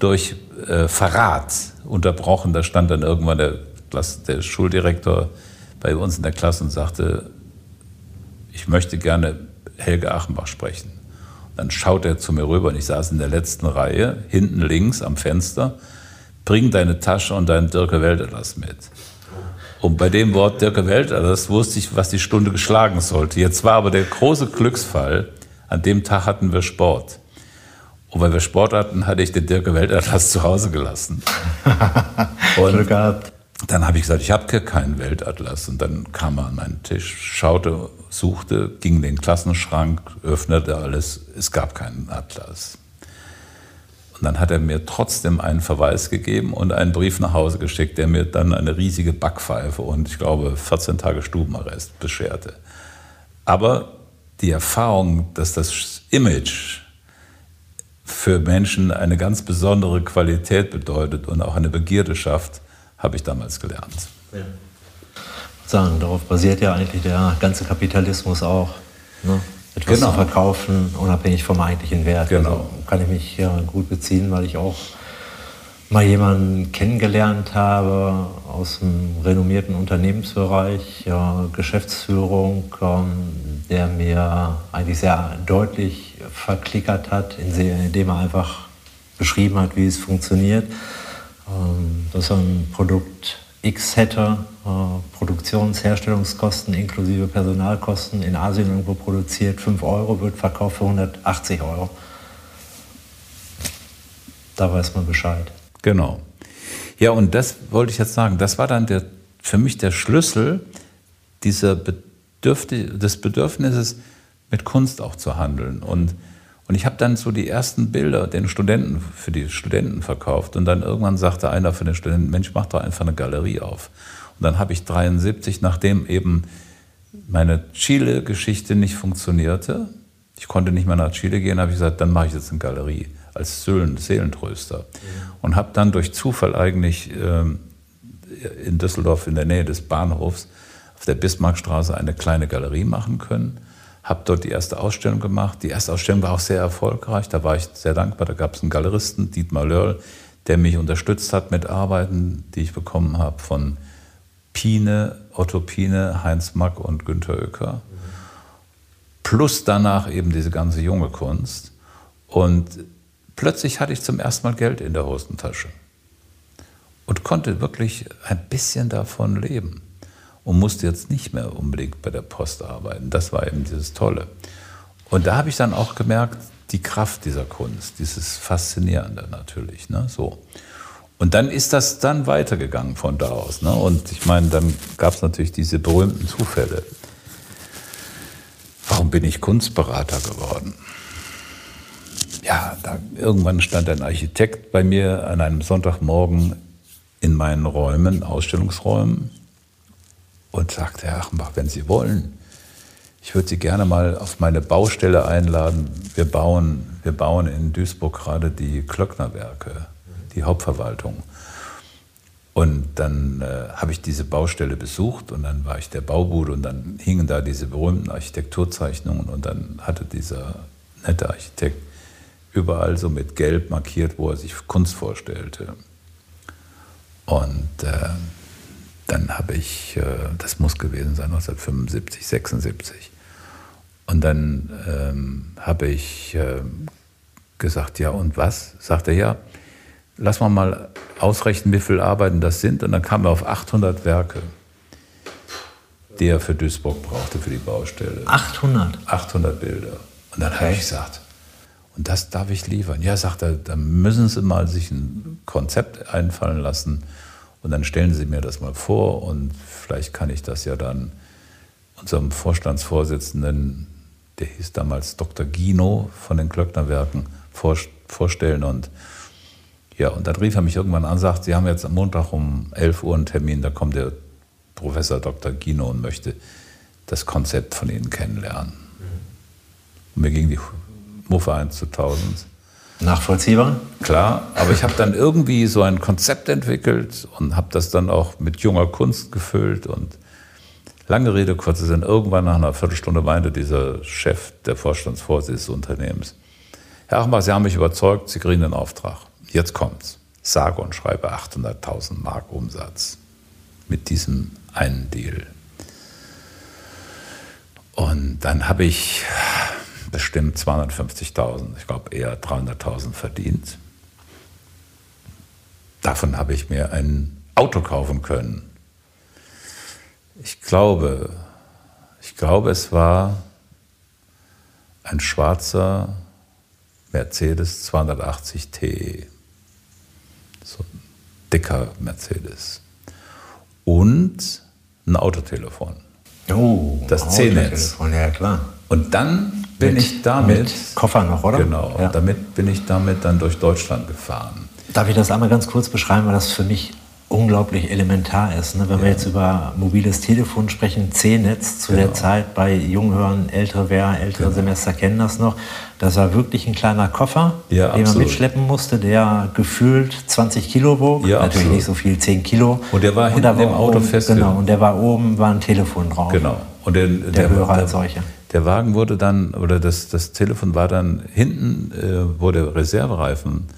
durch äh, Verrat unterbrochen. Da stand dann irgendwann der, der Schuldirektor bei uns in der Klasse und sagte, ich möchte gerne Helge Achenbach sprechen. Dann schaut er zu mir rüber und ich saß in der letzten Reihe, hinten links am Fenster bring deine Tasche und deinen Dirke Welterlass mit. Und bei dem Wort Dirke Welterlass wusste ich, was die Stunde geschlagen sollte. Jetzt war aber der große Glücksfall, an dem Tag hatten wir Sport. Und weil wir Sport hatten, hatte ich den Dirke Weltatlas zu Hause gelassen. Und dann habe ich gesagt, ich habe keinen Weltatlas. Und dann kam er an meinen Tisch, schaute, suchte, ging in den Klassenschrank, öffnete alles. Es gab keinen Atlas. Und dann hat er mir trotzdem einen Verweis gegeben und einen Brief nach Hause geschickt, der mir dann eine riesige Backpfeife und ich glaube 14 Tage Stubenarrest bescherte. Aber die Erfahrung, dass das Image für Menschen eine ganz besondere Qualität bedeutet und auch eine Begierde schafft, habe ich damals gelernt. Ja. sagen, darauf basiert ja eigentlich der ganze Kapitalismus auch. Ne? Etwas genau. zu verkaufen, unabhängig vom eigentlichen Wert. Genau. Also kann ich mich ja gut beziehen, weil ich auch mal jemanden kennengelernt habe aus dem renommierten Unternehmensbereich, ja, Geschäftsführung, ähm, der mir eigentlich sehr deutlich verklickert hat, indem er einfach beschrieben hat, wie es funktioniert. Ähm, dass er ein Produkt X hätte, äh, Produktionsherstellungskosten inklusive Personalkosten in Asien irgendwo produziert, 5 Euro, wird verkauft für 180 Euro. Da weiß man Bescheid. Genau. Ja, und das wollte ich jetzt sagen. Das war dann der, für mich der Schlüssel dieser Bedürfti des Bedürfnisses, mit Kunst auch zu handeln. Und, und ich habe dann so die ersten Bilder den Studenten, für die Studenten verkauft. Und dann irgendwann sagte einer von den Studenten, Mensch, mach doch einfach eine Galerie auf. Und dann habe ich 73, nachdem eben meine Chile-Geschichte nicht funktionierte, ich konnte nicht mehr nach Chile gehen, habe ich gesagt, dann mache ich jetzt eine Galerie als Seelentröster. Ja. Und habe dann durch Zufall eigentlich ähm, in Düsseldorf in der Nähe des Bahnhofs auf der Bismarckstraße eine kleine Galerie machen können. Habe dort die erste Ausstellung gemacht. Die erste Ausstellung war auch sehr erfolgreich. Da war ich sehr dankbar. Da gab es einen Galeristen, Dietmar Lörl, der mich unterstützt hat mit Arbeiten, die ich bekommen habe von Pine, Otto Pine, Heinz Mack und Günter Oecker. Plus danach eben diese ganze junge Kunst. Und Plötzlich hatte ich zum ersten Mal Geld in der Hosentasche und konnte wirklich ein bisschen davon leben und musste jetzt nicht mehr unbedingt bei der Post arbeiten. Das war eben dieses Tolle. Und da habe ich dann auch gemerkt, die Kraft dieser Kunst, dieses Faszinierende natürlich. Ne? So. Und dann ist das dann weitergegangen von da aus. Ne? Und ich meine, dann gab es natürlich diese berühmten Zufälle. Warum bin ich Kunstberater geworden? ja, da, irgendwann stand ein Architekt bei mir an einem Sonntagmorgen in meinen Räumen, Ausstellungsräumen, und sagte, Herr Achenbach, wenn Sie wollen, ich würde Sie gerne mal auf meine Baustelle einladen. Wir bauen, wir bauen in Duisburg gerade die Klöcknerwerke, die Hauptverwaltung. Und dann äh, habe ich diese Baustelle besucht und dann war ich der Baubude und dann hingen da diese berühmten Architekturzeichnungen und dann hatte dieser nette Architekt überall so mit Gelb markiert, wo er sich Kunst vorstellte. Und äh, dann habe ich, äh, das muss gewesen sein, 1975, 76. Und dann ähm, habe ich äh, gesagt, ja und was? Sagt er, ja, lass mal mal ausrechnen, wie viele Arbeiten das sind. Und dann kam er auf 800 Werke, die er für Duisburg brauchte, für die Baustelle. 800? 800 Bilder. Und dann okay. habe ich gesagt, und das darf ich liefern. Ja, sagt er, da müssen Sie mal sich ein Konzept einfallen lassen und dann stellen Sie mir das mal vor und vielleicht kann ich das ja dann unserem Vorstandsvorsitzenden, der hieß damals Dr. Gino von den Klöcknerwerken, vorstellen und ja, und dann rief er mich irgendwann an und sagt, Sie haben jetzt am Montag um 11 Uhr einen Termin, da kommt der Professor Dr. Gino und möchte das Konzept von Ihnen kennenlernen. Und mir ging die Muffe 1 zu 1000. Nachvollziehbar? Klar, aber ich habe dann irgendwie so ein Konzept entwickelt und habe das dann auch mit junger Kunst gefüllt und lange Rede, kurzer Sinn, irgendwann nach einer Viertelstunde meinte dieser Chef, der Vorstandsvorsitzende des Unternehmens, Herr Achenbach, Sie haben mich überzeugt, Sie kriegen den Auftrag. Jetzt kommt's. Sage und schreibe 800.000 Mark Umsatz mit diesem einen Deal. Und dann habe ich bestimmt 250.000, ich glaube eher 300.000 verdient. Davon habe ich mir ein Auto kaufen können. Ich glaube, ich glaube, es war ein schwarzer Mercedes 280 T. So ein dicker Mercedes. Und ein Autotelefon. Oh, das C-Netz. Ja, klar. Und dann bin mit, ich damit. Mit Koffer noch, oder? Genau. Ja. Damit bin ich damit dann durch Deutschland gefahren. Darf ich das einmal ganz kurz beschreiben, weil das für mich unglaublich elementar ist. Ne? Wenn ja. wir jetzt über mobiles Telefon sprechen, C-Netz zu genau. der Zeit bei Junghören, ältere wer, ältere genau. Semester kennen das noch. Das war wirklich ein kleiner Koffer, ja, den absolut. man mitschleppen musste, der gefühlt 20 Kilo wog. Ja, Natürlich absolut. nicht so viel, 10 Kilo. Und der war hinten war im Auto fest. Genau, und der war oben, war ein Telefon drauf. Genau. Und der, der, der Hörer als solche. Der Wagen wurde dann, oder das, das Telefon war dann hinten, äh, wo der Reservereifen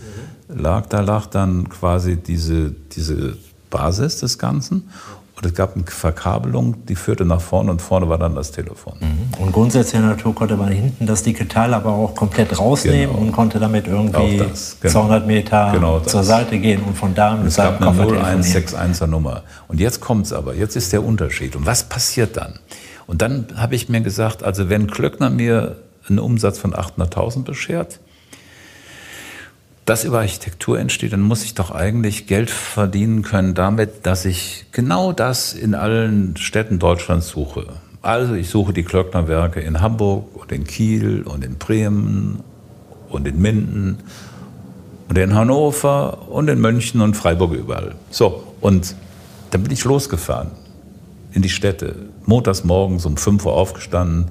mhm. lag, da lag dann quasi diese, diese Basis des Ganzen. Und es gab eine Verkabelung, die führte nach vorne und vorne war dann das Telefon. Mhm. Und grundsätzlicher Natur konnte man hinten das dicke Teil aber auch komplett rausnehmen genau. und konnte damit irgendwie das, genau. 200 Meter genau zur Seite gehen und von da mit es gab eine 0161er Nummer. Und jetzt kommt es aber, jetzt ist der Unterschied. Und was passiert dann? Und dann habe ich mir gesagt, also wenn Klöckner mir einen Umsatz von 800.000 beschert, das über Architektur entsteht, dann muss ich doch eigentlich Geld verdienen können damit, dass ich genau das in allen Städten Deutschlands suche. Also ich suche die Klöckner Werke in Hamburg und in Kiel und in Bremen und in Minden und in Hannover und in München und Freiburg überall. So, und dann bin ich losgefahren in die Städte. Montags morgens um 5 Uhr aufgestanden,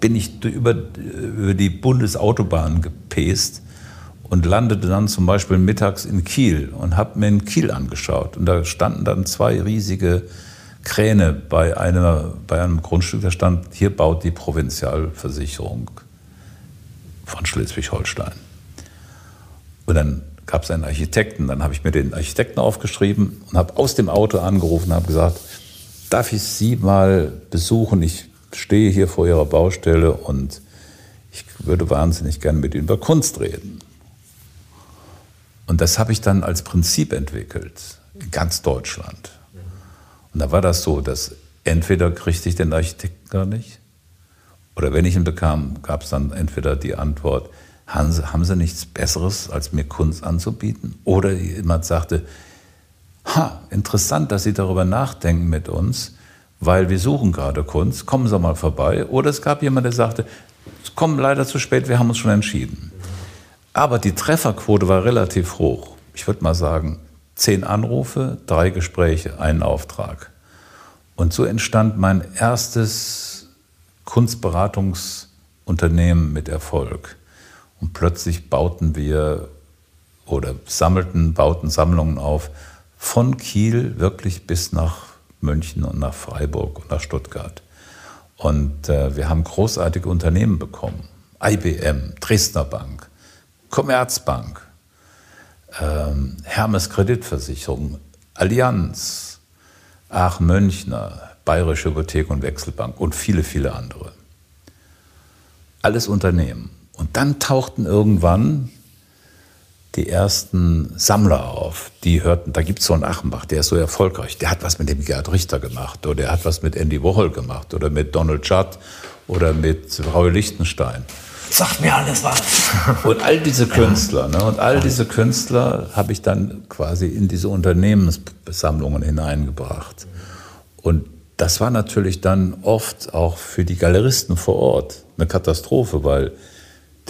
bin ich über, über die Bundesautobahn gepest und landete dann zum Beispiel mittags in Kiel und habe mir in Kiel angeschaut. Und da standen dann zwei riesige Kräne bei, einer, bei einem Grundstück, da stand, hier baut die Provinzialversicherung von Schleswig-Holstein. Und dann gab es einen Architekten, dann habe ich mir den Architekten aufgeschrieben und habe aus dem Auto angerufen und habe gesagt, darf ich Sie mal besuchen? Ich stehe hier vor Ihrer Baustelle und ich würde wahnsinnig gerne mit Ihnen über Kunst reden. Und das habe ich dann als Prinzip entwickelt, in ganz Deutschland. Und da war das so, dass entweder kriegte ich den Architekten gar nicht, oder wenn ich ihn bekam, gab es dann entweder die Antwort, haben Sie, haben Sie nichts Besseres, als mir Kunst anzubieten? Oder jemand sagte, ha, interessant, dass Sie darüber nachdenken mit uns, weil wir suchen gerade Kunst, kommen Sie mal vorbei. Oder es gab jemand, der sagte, es kommen leider zu spät, wir haben uns schon entschieden. Aber die Trefferquote war relativ hoch. Ich würde mal sagen, zehn Anrufe, drei Gespräche, einen Auftrag. Und so entstand mein erstes Kunstberatungsunternehmen mit Erfolg. Und plötzlich bauten wir oder sammelten, bauten Sammlungen auf von Kiel wirklich bis nach München und nach Freiburg und nach Stuttgart. Und äh, wir haben großartige Unternehmen bekommen. IBM, Dresdner Bank, Commerzbank, ähm, Hermes Kreditversicherung, Allianz, Aachen Münchner, Bayerische Hypothek und Wechselbank und viele, viele andere. Alles Unternehmen. Und dann tauchten irgendwann die ersten Sammler auf, die hörten, da gibt es so einen Achenbach, der ist so erfolgreich, der hat was mit dem Gerhard Richter gemacht oder der hat was mit Andy Warhol gemacht oder mit Donald Judd oder mit Raul Lichtenstein. Sagt mir alles was. Und all diese Künstler, ne, und all diese Künstler habe ich dann quasi in diese Unternehmenssammlungen hineingebracht. Und das war natürlich dann oft auch für die Galeristen vor Ort eine Katastrophe, weil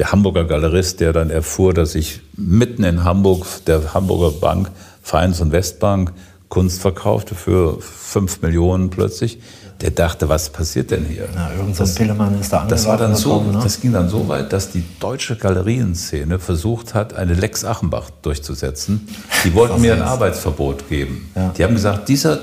der Hamburger Galerist, der dann erfuhr, dass ich mitten in Hamburg der Hamburger Bank, Vereins- und Westbank, Kunst verkaufte für fünf Millionen plötzlich, der dachte, was passiert denn hier? Na, irgend so ein Pillemann ist da das war dann so, ne? Das ging dann so weit, dass die deutsche Galerienszene versucht hat, eine Lex Achenbach durchzusetzen. Die wollten mir ein Arbeitsverbot geben. Ja. Die haben gesagt, dieser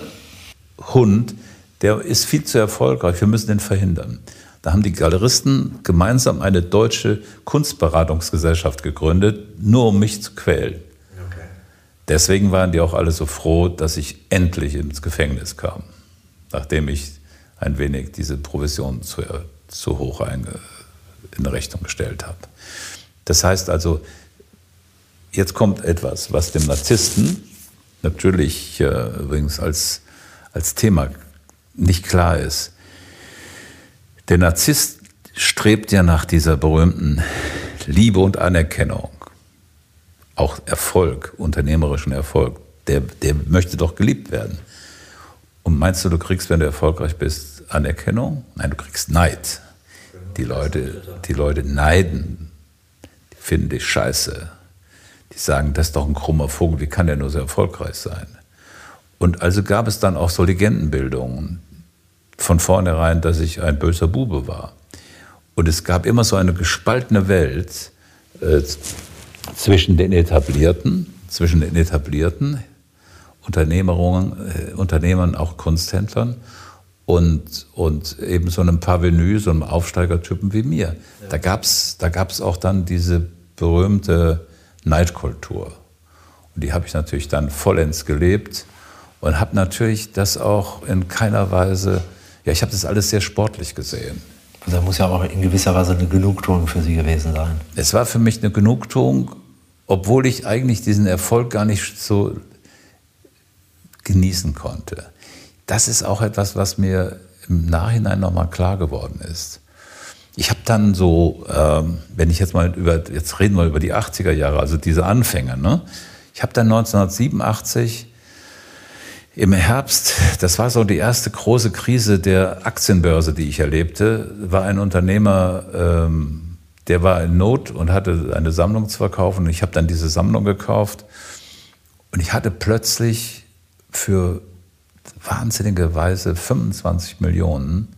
Hund, der ist viel zu erfolgreich, wir müssen den verhindern. Da haben die Galeristen gemeinsam eine deutsche Kunstberatungsgesellschaft gegründet, nur um mich zu quälen. Okay. Deswegen waren die auch alle so froh, dass ich endlich ins Gefängnis kam, nachdem ich ein wenig diese Provision zu, zu hoch in Rechnung gestellt habe. Das heißt also, jetzt kommt etwas, was dem Narzissten natürlich äh, übrigens als, als Thema nicht klar ist. Der Narzisst strebt ja nach dieser berühmten Liebe und Anerkennung, auch Erfolg, unternehmerischen Erfolg. Der, der möchte doch geliebt werden. Und meinst du, du kriegst, wenn du erfolgreich bist, Anerkennung? Nein, du kriegst Neid. Die Leute, die Leute neiden, die finden dich scheiße. Die sagen, das ist doch ein krummer Vogel, wie kann der nur so erfolgreich sein? Und also gab es dann auch so Legendenbildungen von vornherein, dass ich ein böser Bube war. Und es gab immer so eine gespaltene Welt äh, zwischen den Etablierten, zwischen den etablierten Unternehmerungen, äh, Unternehmern, auch Kunsthändlern und, und eben so einem Parvenu, so einem Aufsteigertypen wie mir. Da gab es da gab's auch dann diese berühmte Neidkultur. Und die habe ich natürlich dann vollends gelebt und habe natürlich das auch in keiner Weise, ja, ich habe das alles sehr sportlich gesehen. Da muss ja auch in gewisser Weise eine Genugtuung für Sie gewesen sein. Es war für mich eine Genugtuung, obwohl ich eigentlich diesen Erfolg gar nicht so genießen konnte. Das ist auch etwas, was mir im Nachhinein nochmal klar geworden ist. Ich habe dann so, ähm, wenn ich jetzt mal über, jetzt reden wir über die 80er Jahre, also diese Anfänge, ne? Ich habe dann 1987 im Herbst, das war so die erste große Krise der Aktienbörse, die ich erlebte, war ein Unternehmer, ähm, der war in Not und hatte eine Sammlung zu verkaufen. Ich habe dann diese Sammlung gekauft und ich hatte plötzlich für wahnsinnige Weise 25 Millionen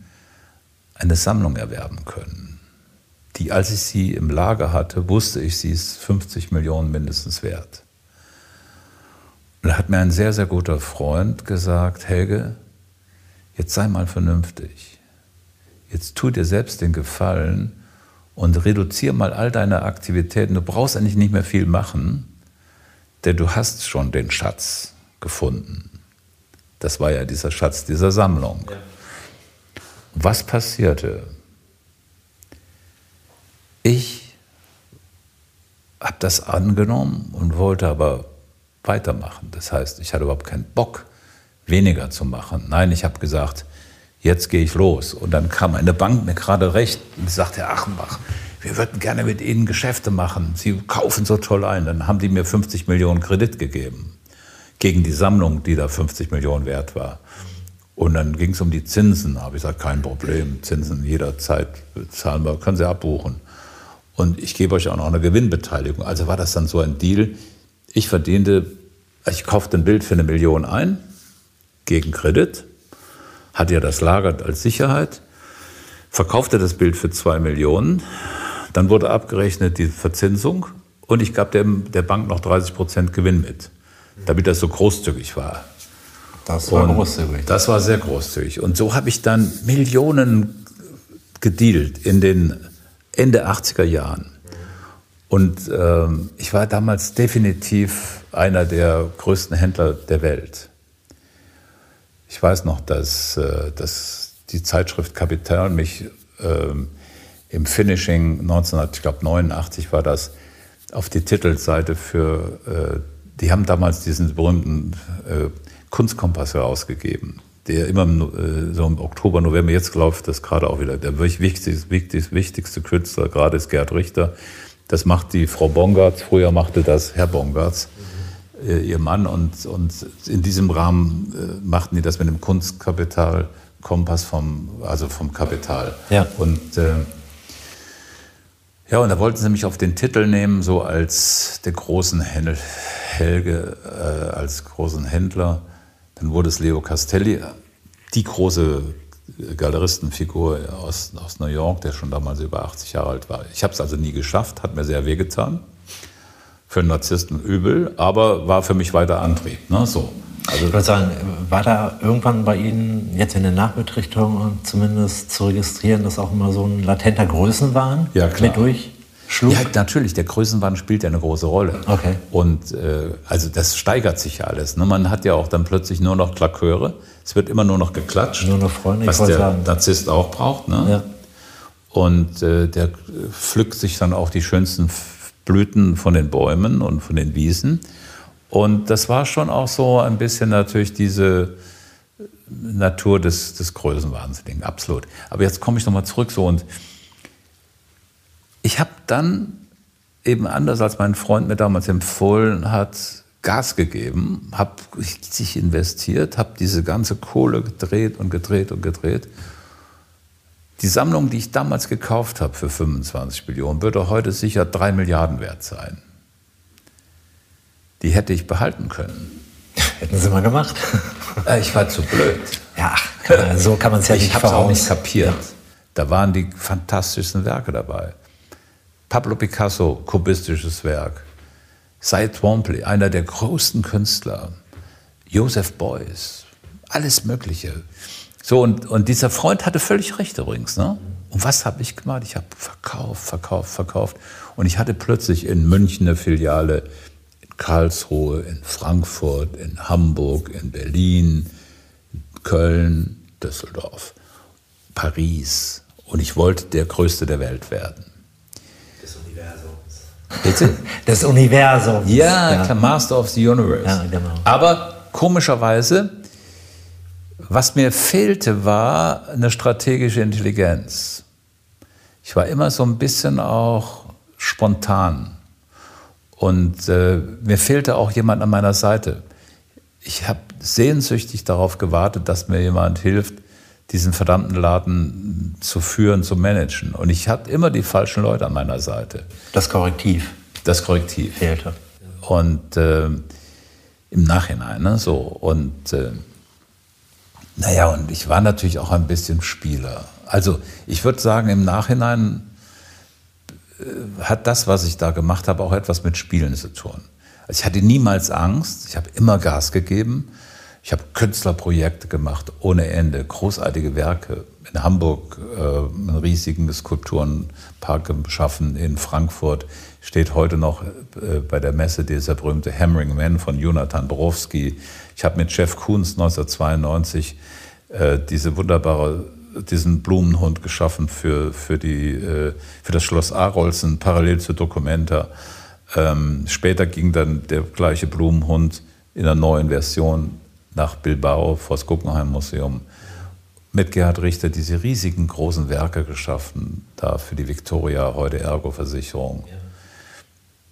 eine Sammlung erwerben können. Die, als ich sie im Lager hatte, wusste ich, sie ist 50 Millionen mindestens wert. Und da hat mir ein sehr, sehr guter Freund gesagt, Helge, jetzt sei mal vernünftig. Jetzt tu dir selbst den Gefallen und reduziere mal all deine Aktivitäten. Du brauchst eigentlich nicht mehr viel machen, denn du hast schon den Schatz gefunden. Das war ja dieser Schatz dieser Sammlung. Ja. Was passierte? Ich habe das angenommen und wollte aber weitermachen. Das heißt, ich hatte überhaupt keinen Bock, weniger zu machen. Nein, ich habe gesagt, jetzt gehe ich los. Und dann kam eine Bank mir gerade recht und sagte, Herr Achenbach, wir würden gerne mit Ihnen Geschäfte machen. Sie kaufen so toll ein. Dann haben die mir 50 Millionen Kredit gegeben gegen die Sammlung, die da 50 Millionen wert war. Und dann ging es um die Zinsen. Da habe ich gesagt, kein Problem, Zinsen jederzeit zahlen wir, können Sie abbuchen. Und ich gebe euch auch noch eine Gewinnbeteiligung. Also war das dann so ein Deal. Ich verdiente, ich kaufte ein Bild für eine Million ein, gegen Kredit, hatte ja das Lager als Sicherheit, verkaufte das Bild für zwei Millionen, dann wurde abgerechnet die Verzinsung und ich gab dem, der Bank noch 30 Prozent Gewinn mit, damit das so großzügig war. Das war und großzügig. Das war sehr großzügig. Und so habe ich dann Millionen gedealt in den Ende 80er Jahren. Und ähm, ich war damals definitiv einer der größten Händler der Welt. Ich weiß noch, dass, äh, dass die Zeitschrift Kapital mich ähm, im Finishing 1989 war das auf die Titelseite für, äh, die haben damals diesen berühmten äh, Kunstkompass herausgegeben, der immer äh, so im Oktober, November, jetzt läuft das gerade auch wieder, der wichtigste, wichtigste, wichtigste Künstler gerade ist Gerd Richter. Das macht die Frau Bongartz, früher machte das Herr Bongartz, äh, ihr Mann. Und, und in diesem Rahmen äh, machten die das mit dem Kunstkapital Kompass vom, also vom Kapital. Ja. Und äh, ja, und da wollten sie mich auf den Titel nehmen, so als der großen Helge, äh, als großen Händler. Dann wurde es Leo Castelli, die große Galeristenfigur aus, aus New York, der schon damals über 80 Jahre alt war. Ich habe es also nie geschafft, hat mir sehr wehgetan. Für einen Narzissten übel, aber war für mich weiter Antrieb. Ne? So. Also ich würde sagen, war da irgendwann bei Ihnen jetzt in der Nachbetrachtung zumindest zu registrieren, dass auch immer so ein latenter Größenwahn ja, klar. mit durch? Schlug? Ja, natürlich, der Größenwahn spielt ja eine große Rolle. Okay. Und äh, also das steigert sich ja alles. Ne? Man hat ja auch dann plötzlich nur noch Klaköre. Es wird immer nur noch geklatscht. Nur noch Freunde, was der sagen. Narzisst auch braucht. Ne? Ja. Und äh, der pflückt sich dann auch die schönsten Blüten von den Bäumen und von den Wiesen. Und das war schon auch so ein bisschen natürlich diese Natur des, des Größenwahnsinnigen, absolut. Aber jetzt komme ich nochmal zurück so und ich habe dann eben anders als mein Freund mir damals empfohlen hat, Gas gegeben, habe sich investiert, habe diese ganze Kohle gedreht und gedreht und gedreht. Die Sammlung, die ich damals gekauft habe für 25 Millionen, würde heute sicher drei Milliarden wert sein. die hätte ich behalten können. Hätten Sie mal gemacht. Äh, ich war zu blöd. Ja, so kann man es ja ich nicht habe es auch nicht kapiert. Da waren die fantastischsten Werke dabei. Pablo Picasso, kubistisches Werk. Cy Twombly, einer der größten Künstler. Joseph Beuys, alles Mögliche. So, und, und dieser Freund hatte völlig recht übrigens. Ne? Und was habe ich gemacht? Ich habe verkauft, verkauft, verkauft. Und ich hatte plötzlich in München eine Filiale, in Karlsruhe, in Frankfurt, in Hamburg, in Berlin, Köln, Düsseldorf, Paris. Und ich wollte der Größte der Welt werden. Bitte? Des Universums. Ja, klar, Master of the Universe. Ja, genau. Aber komischerweise, was mir fehlte, war eine strategische Intelligenz. Ich war immer so ein bisschen auch spontan. Und äh, mir fehlte auch jemand an meiner Seite. Ich habe sehnsüchtig darauf gewartet, dass mir jemand hilft, diesen verdammten Laden zu führen, zu managen. Und ich hatte immer die falschen Leute an meiner Seite. Das Korrektiv Das Korrektiv. fehlte. Und äh, im Nachhinein, ne, so. Und äh, naja, und ich war natürlich auch ein bisschen Spieler. Also ich würde sagen, im Nachhinein äh, hat das, was ich da gemacht habe, auch etwas mit Spielen zu tun. Also ich hatte niemals Angst, ich habe immer Gas gegeben. Ich habe Künstlerprojekte gemacht ohne Ende, großartige Werke. In Hamburg äh, einen riesigen Skulpturenpark geschaffen, in Frankfurt steht heute noch äh, bei der Messe dieser berühmte Hammering Man von Jonathan Borowski. Ich habe mit Jeff Koons 1992 äh, diese wunderbare, diesen Blumenhund geschaffen für, für, die, äh, für das Schloss Arolsen, parallel zu Documenta. Ähm, später ging dann der gleiche Blumenhund in einer neuen Version nach Bilbao vor das Guggenheim Museum mit Gerhard Richter diese riesigen großen Werke geschaffen, da für die Victoria, heute Ergo-Versicherung.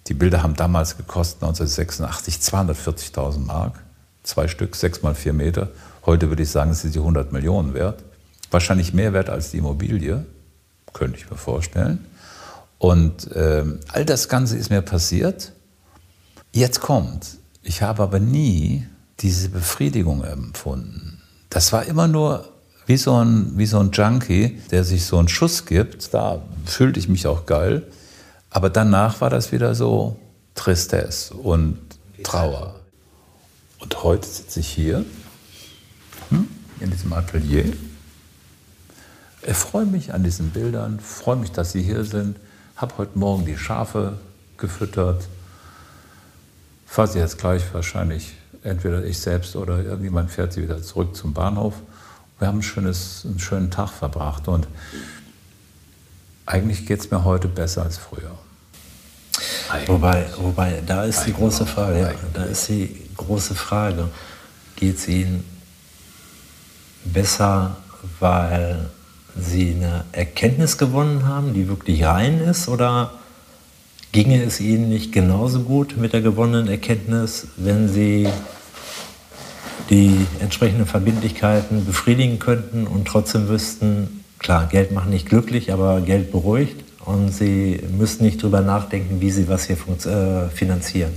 Die Bilder haben damals gekostet, 1986, 240.000 Mark. Zwei Stück, sechs mal vier Meter. Heute würde ich sagen, sind sie 100 Millionen wert. Wahrscheinlich mehr wert als die Immobilie, könnte ich mir vorstellen. Und ähm, all das Ganze ist mir passiert. Jetzt kommt, ich habe aber nie diese Befriedigung empfunden. Das war immer nur wie so, ein, wie so ein Junkie, der sich so einen Schuss gibt. Da fühlte ich mich auch geil. Aber danach war das wieder so Tristesse und Trauer. Und heute sitze ich hier hm, in diesem Atelier. Ich freue mich an diesen Bildern, freue mich, dass Sie hier sind. Habe heute Morgen die Schafe gefüttert. Fahre sie jetzt gleich wahrscheinlich, entweder ich selbst oder irgendjemand fährt sie wieder zurück zum Bahnhof. Wir haben ein schönes, einen schönen Tag verbracht und eigentlich geht es mir heute besser als früher. Wobei, wobei, da ist die große auch. Frage, ja, da ist die große Frage. Geht es Ihnen besser, weil Sie eine Erkenntnis gewonnen haben, die wirklich rein ist, oder ginge es Ihnen nicht genauso gut mit der gewonnenen Erkenntnis, wenn Sie die entsprechenden Verbindlichkeiten befriedigen könnten und trotzdem wüssten, klar, Geld macht nicht glücklich, aber Geld beruhigt und Sie müssten nicht drüber nachdenken, wie Sie was hier äh, finanzieren.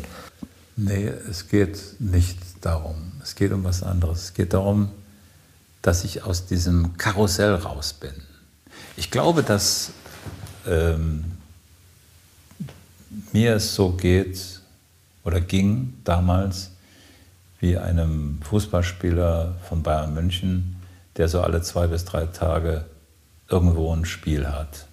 Nee, es geht nicht darum. Es geht um was anderes. Es geht darum, dass ich aus diesem Karussell raus bin. Ich glaube, dass ähm, mir es so geht oder ging damals wie einem Fußballspieler von Bayern München, der so alle zwei bis drei Tage irgendwo ein Spiel hat.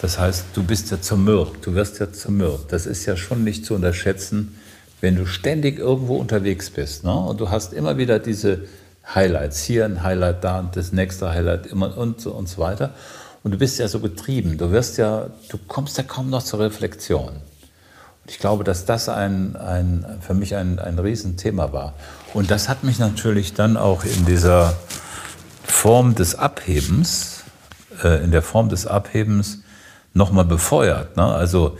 Das heißt, du bist ja zermürbt, du wirst ja zermürbt. Das ist ja schon nicht zu unterschätzen, wenn du ständig irgendwo unterwegs bist. Ne? Und du hast immer wieder diese Highlights, hier ein Highlight, da das nächste Highlight immer und so und so weiter. Und du bist ja so getrieben, du wirst ja, du kommst ja kaum noch zur Reflexion. Und ich glaube, dass das ein, ein, für mich ein, ein Riesenthema war. Und das hat mich natürlich dann auch in dieser Form des Abhebens, äh, in der Form des Abhebens nochmal befeuert. Ne? Also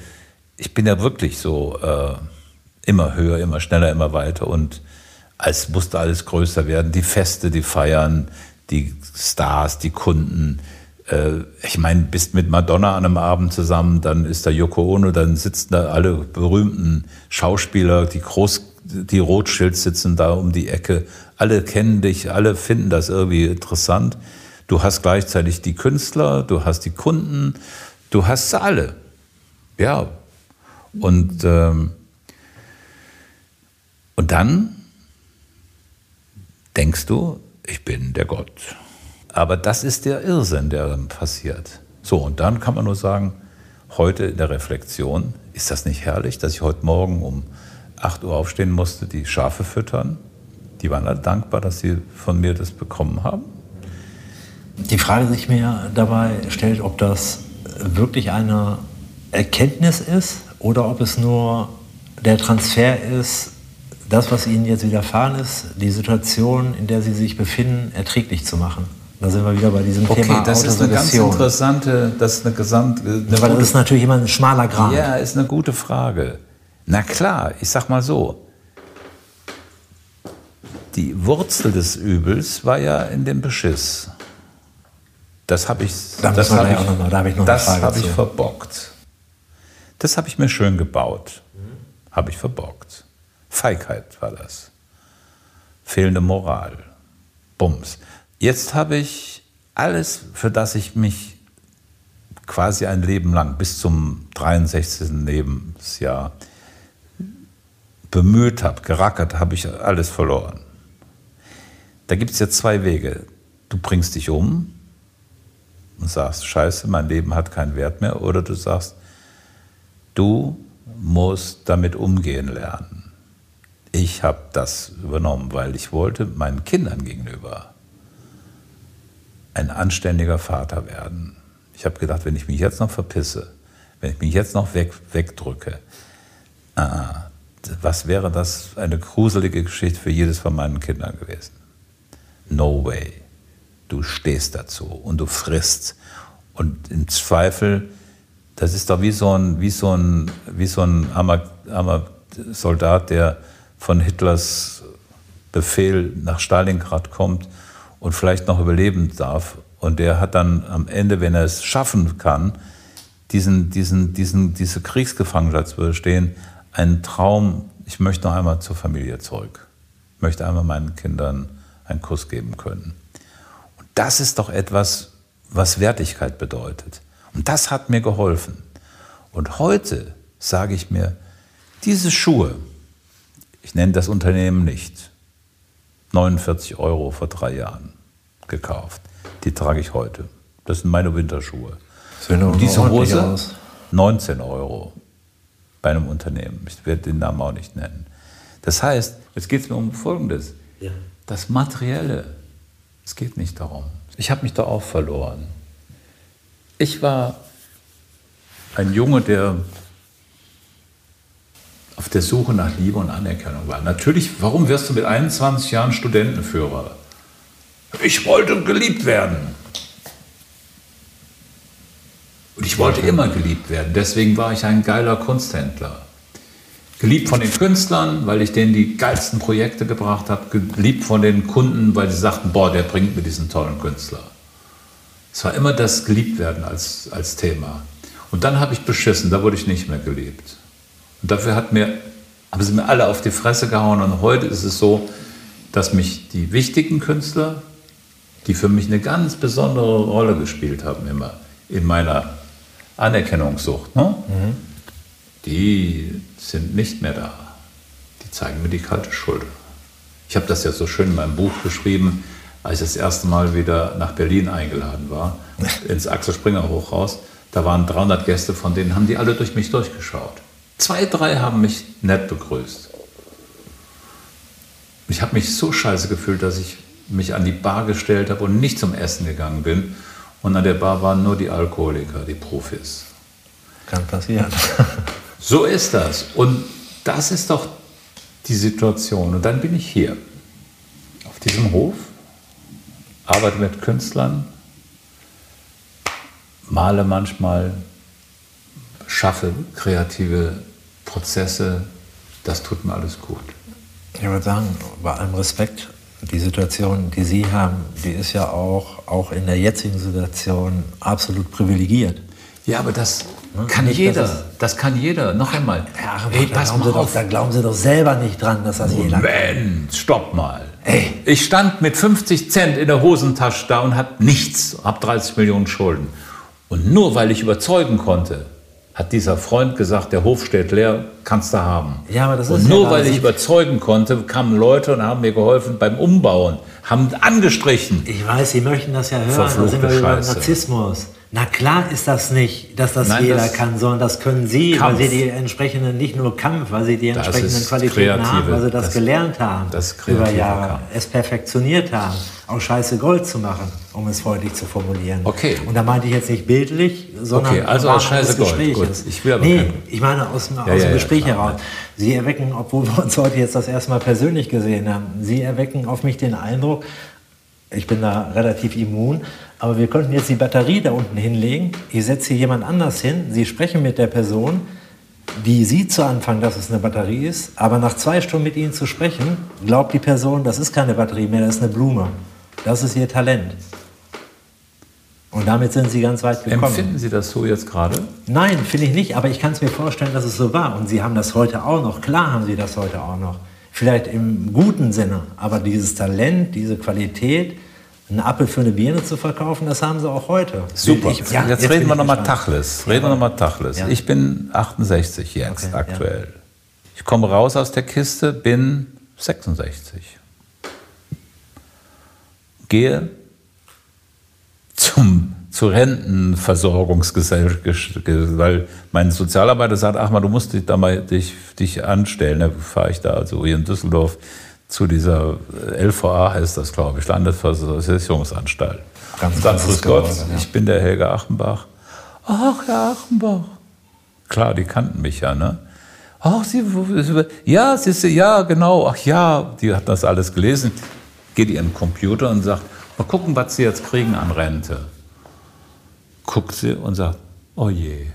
ich bin ja wirklich so äh, immer höher, immer schneller, immer weiter und als musste alles größer werden. Die Feste, die Feiern, die Stars, die Kunden, ich meine, bist mit Madonna an einem Abend zusammen, dann ist da Yoko Ono, dann sitzen da alle berühmten Schauspieler, die groß, die Rothschild sitzen da um die Ecke. Alle kennen dich, alle finden das irgendwie interessant. Du hast gleichzeitig die Künstler, du hast die Kunden, du hast sie alle. Ja. Und, ähm, und dann denkst du, ich bin der Gott. Aber das ist der Irrsinn, der dann passiert. So, und dann kann man nur sagen, heute in der Reflexion, ist das nicht herrlich, dass ich heute Morgen um 8 Uhr aufstehen musste, die Schafe füttern? Die waren alle dankbar, dass sie von mir das bekommen haben. Die Frage, sich mir dabei stellt, ob das wirklich eine Erkenntnis ist oder ob es nur der Transfer ist, das, was Ihnen jetzt widerfahren ist, die Situation, in der Sie sich befinden, erträglich zu machen. Da sind wir wieder bei diesem okay, Thema das ist eine ganz interessante, das ist eine gesamte... Eine Weil das ist natürlich immer ein schmaler Grad. Ja, ist eine gute Frage. Na klar, ich sag mal so, die Wurzel des Übels war ja in dem Beschiss. Das habe ich, da das hab ich, noch da hab ich noch das habe ich verbockt. Das habe ich mir schön gebaut. Habe ich verbockt. Feigheit war das. Fehlende Moral. Bums. Jetzt habe ich alles, für das ich mich quasi ein Leben lang bis zum 63. Lebensjahr bemüht habe, gerackert, habe ich alles verloren. Da gibt es jetzt zwei Wege. Du bringst dich um und sagst, scheiße, mein Leben hat keinen Wert mehr. Oder du sagst, du musst damit umgehen lernen. Ich habe das übernommen, weil ich wollte meinen Kindern gegenüber ein anständiger Vater werden. Ich habe gedacht, wenn ich mich jetzt noch verpisse, wenn ich mich jetzt noch weg, wegdrücke, äh, was wäre das eine gruselige Geschichte für jedes von meinen Kindern gewesen? No way. Du stehst dazu und du frisst. Und im Zweifel, das ist doch wie so ein, wie so ein, wie so ein armer, armer Soldat, der von Hitlers Befehl nach Stalingrad kommt und vielleicht noch überleben darf. Und der hat dann am Ende, wenn er es schaffen kann, diesen, diesen, diesen, diese Kriegsgefangenschaft zu überstehen, einen Traum, ich möchte noch einmal zur Familie zurück. Ich möchte einmal meinen Kindern einen Kuss geben können. Und das ist doch etwas, was Wertigkeit bedeutet. Und das hat mir geholfen. Und heute sage ich mir, diese Schuhe, ich nenne das Unternehmen nicht, 49 Euro vor drei Jahren gekauft. Die trage ich heute. Das sind meine Winterschuhe. Und diese Hose, aus. 19 Euro bei einem Unternehmen. Ich werde den Namen auch nicht nennen. Das heißt, jetzt geht es mir um Folgendes. Ja. Das Materielle, es geht nicht darum. Ich habe mich da auch verloren. Ich war ein Junge, der auf der Suche nach Liebe und Anerkennung war. Natürlich, warum wirst du mit 21 Jahren Studentenführer? Ich wollte geliebt werden. Und ich wollte immer geliebt werden. Deswegen war ich ein geiler Kunsthändler. Geliebt von den Künstlern, weil ich denen die geilsten Projekte gebracht habe. Geliebt von den Kunden, weil sie sagten, boah, der bringt mir diesen tollen Künstler. Es war immer das Geliebtwerden als, als Thema. Und dann habe ich beschissen, da wurde ich nicht mehr geliebt. Und dafür hat mir, haben sie mir alle auf die Fresse gehauen. Und heute ist es so, dass mich die wichtigen Künstler, die für mich eine ganz besondere Rolle gespielt haben, immer in meiner Anerkennungssucht, ne? Mhm. die sind nicht mehr da. Die zeigen mir die kalte Schulter. Ich habe das ja so schön in meinem Buch beschrieben, als ich das erste Mal wieder nach Berlin eingeladen war, ins Axel Springer Hochhaus. Da waren 300 Gäste, von denen haben die alle durch mich durchgeschaut. Zwei, drei haben mich nett begrüßt. Ich habe mich so scheiße gefühlt, dass ich mich an die Bar gestellt habe und nicht zum Essen gegangen bin. Und an der Bar waren nur die Alkoholiker, die Profis. Kann passieren. So ist das. Und das ist doch die Situation. Und dann bin ich hier, auf diesem Hof, arbeite mit Künstlern, male manchmal, schaffe kreative Prozesse. Das tut mir alles gut. Ich würde sagen, bei allem Respekt, Die Situation, die Sie haben, die ist ja auch, auch in der jetzigen Situation absolut privilegiert. Ja, aber das ne? kann Nicht, jeder. Das, das, kann jeder. Noch einmal. Ja, Ey, pass mal auf. Doch, da glauben Sie doch selber nicht dran, dass das Moment, jeder kann. stopp mal. Ey. Ich stand mit 50 Cent in der Hosentasche da und habe nichts, habe 30 Millionen Schulden. Und nur weil ich überzeugen konnte, hat dieser Freund gesagt, der Hof steht leer, kannst du haben. Ja, aber das und ist nur ja weil ich überzeugen konnte, kamen Leute und haben mir geholfen beim Umbauen, haben angestrichen. Ich weiß, Sie möchten das ja hören, Verfluchte da sind wir über Narzissmus. Na klar ist das nicht, dass das Nein, jeder das kann, sondern das können Sie, Kampf. weil Sie die entsprechenden, nicht nur Kampf, weil Sie die entsprechenden Qualitäten haben, weil Sie das, das gelernt haben das über Jahre, Kampf. es perfektioniert haben, aus Scheiße Gold zu machen, um es freundlich zu formulieren. Okay. Und da meinte ich jetzt nicht bildlich, sondern okay, also aus Scheiße Gold. Gut. Ich will aber nee, ich meine aus, aus ja, dem ja, Gespräch ja, heraus. Sie erwecken, obwohl wir uns heute jetzt das erste Mal persönlich gesehen haben, Sie erwecken auf mich den Eindruck, ich bin da relativ immun, aber wir könnten jetzt die Batterie da unten hinlegen. Ich setze hier jemand anders hin. Sie sprechen mit der Person, die sieht zu Anfang, dass es eine Batterie ist, aber nach zwei Stunden mit Ihnen zu sprechen, glaubt die Person, das ist keine Batterie mehr, das ist eine Blume. Das ist Ihr Talent. Und damit sind Sie ganz weit gekommen. Empfinden Sie das so jetzt gerade? Nein, finde ich nicht, aber ich kann es mir vorstellen, dass es so war. Und Sie haben das heute auch noch. Klar haben Sie das heute auch noch. Vielleicht im guten Sinne, aber dieses Talent, diese Qualität, einen Apfel für eine Birne zu verkaufen, das haben sie auch heute. Super. Ich, ja, jetzt, jetzt, reden wir nochmal Tachles. Reden wir nochmal Tachles. Ja. Ich bin 68 jetzt okay, aktuell. Ja. Ich komme raus aus der Kiste, bin 66. Gehe zum, zur Rentenversorgungsgesellschaft, weil mein Sozialarbeiter sagt, ach mal, du musst dich da mal dich, dich anstellen. Da fahre ich da also hier in Düsseldorf zu dieser LVA heißt das, glaube ich, Landesversicherungsanstalt. Ganz, grüß Gott, ja. ich bin der Helge Achenbach. Ach, Herr Achenbach. Klar, die kannten mich ja, ne? Ach, Sie, ja, Sie, ja, genau, ach ja, die hat das alles gelesen. Geht ihren Computer und sagt, mal gucken, was Sie jetzt kriegen an Rente. Guckt sie und sagt, oh je,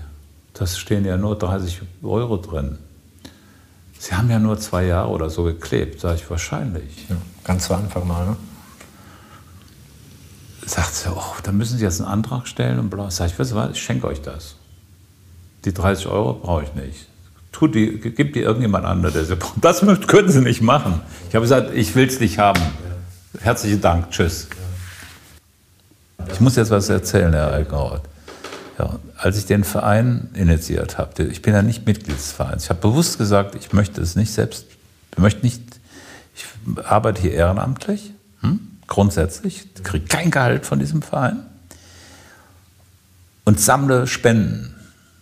das stehen ja nur 30 Euro drin. Sie haben ja nur zwei Jahre oder so geklebt, sage ich wahrscheinlich. Ja, ganz zu Anfang mal, ne? Sagt sie, oh, da müssen Sie jetzt einen Antrag stellen und bla. Sag ich, weißt du was, ich schenke euch das. Die 30 Euro brauche ich nicht. Tut die, gibt die irgendjemand anderes, der sie braucht. Das können Sie nicht machen. Ich habe gesagt, ich will es nicht haben. Herzlichen Dank, tschüss. Ich muss jetzt was erzählen, Herr Eickauert. Ja, als ich den Verein initiiert habe, ich bin ja nicht Mitglied des Vereins, ich habe bewusst gesagt, ich möchte es nicht selbst, ich möchte nicht, ich arbeite hier ehrenamtlich, hm, grundsätzlich, kriege kein Gehalt von diesem Verein und sammle Spenden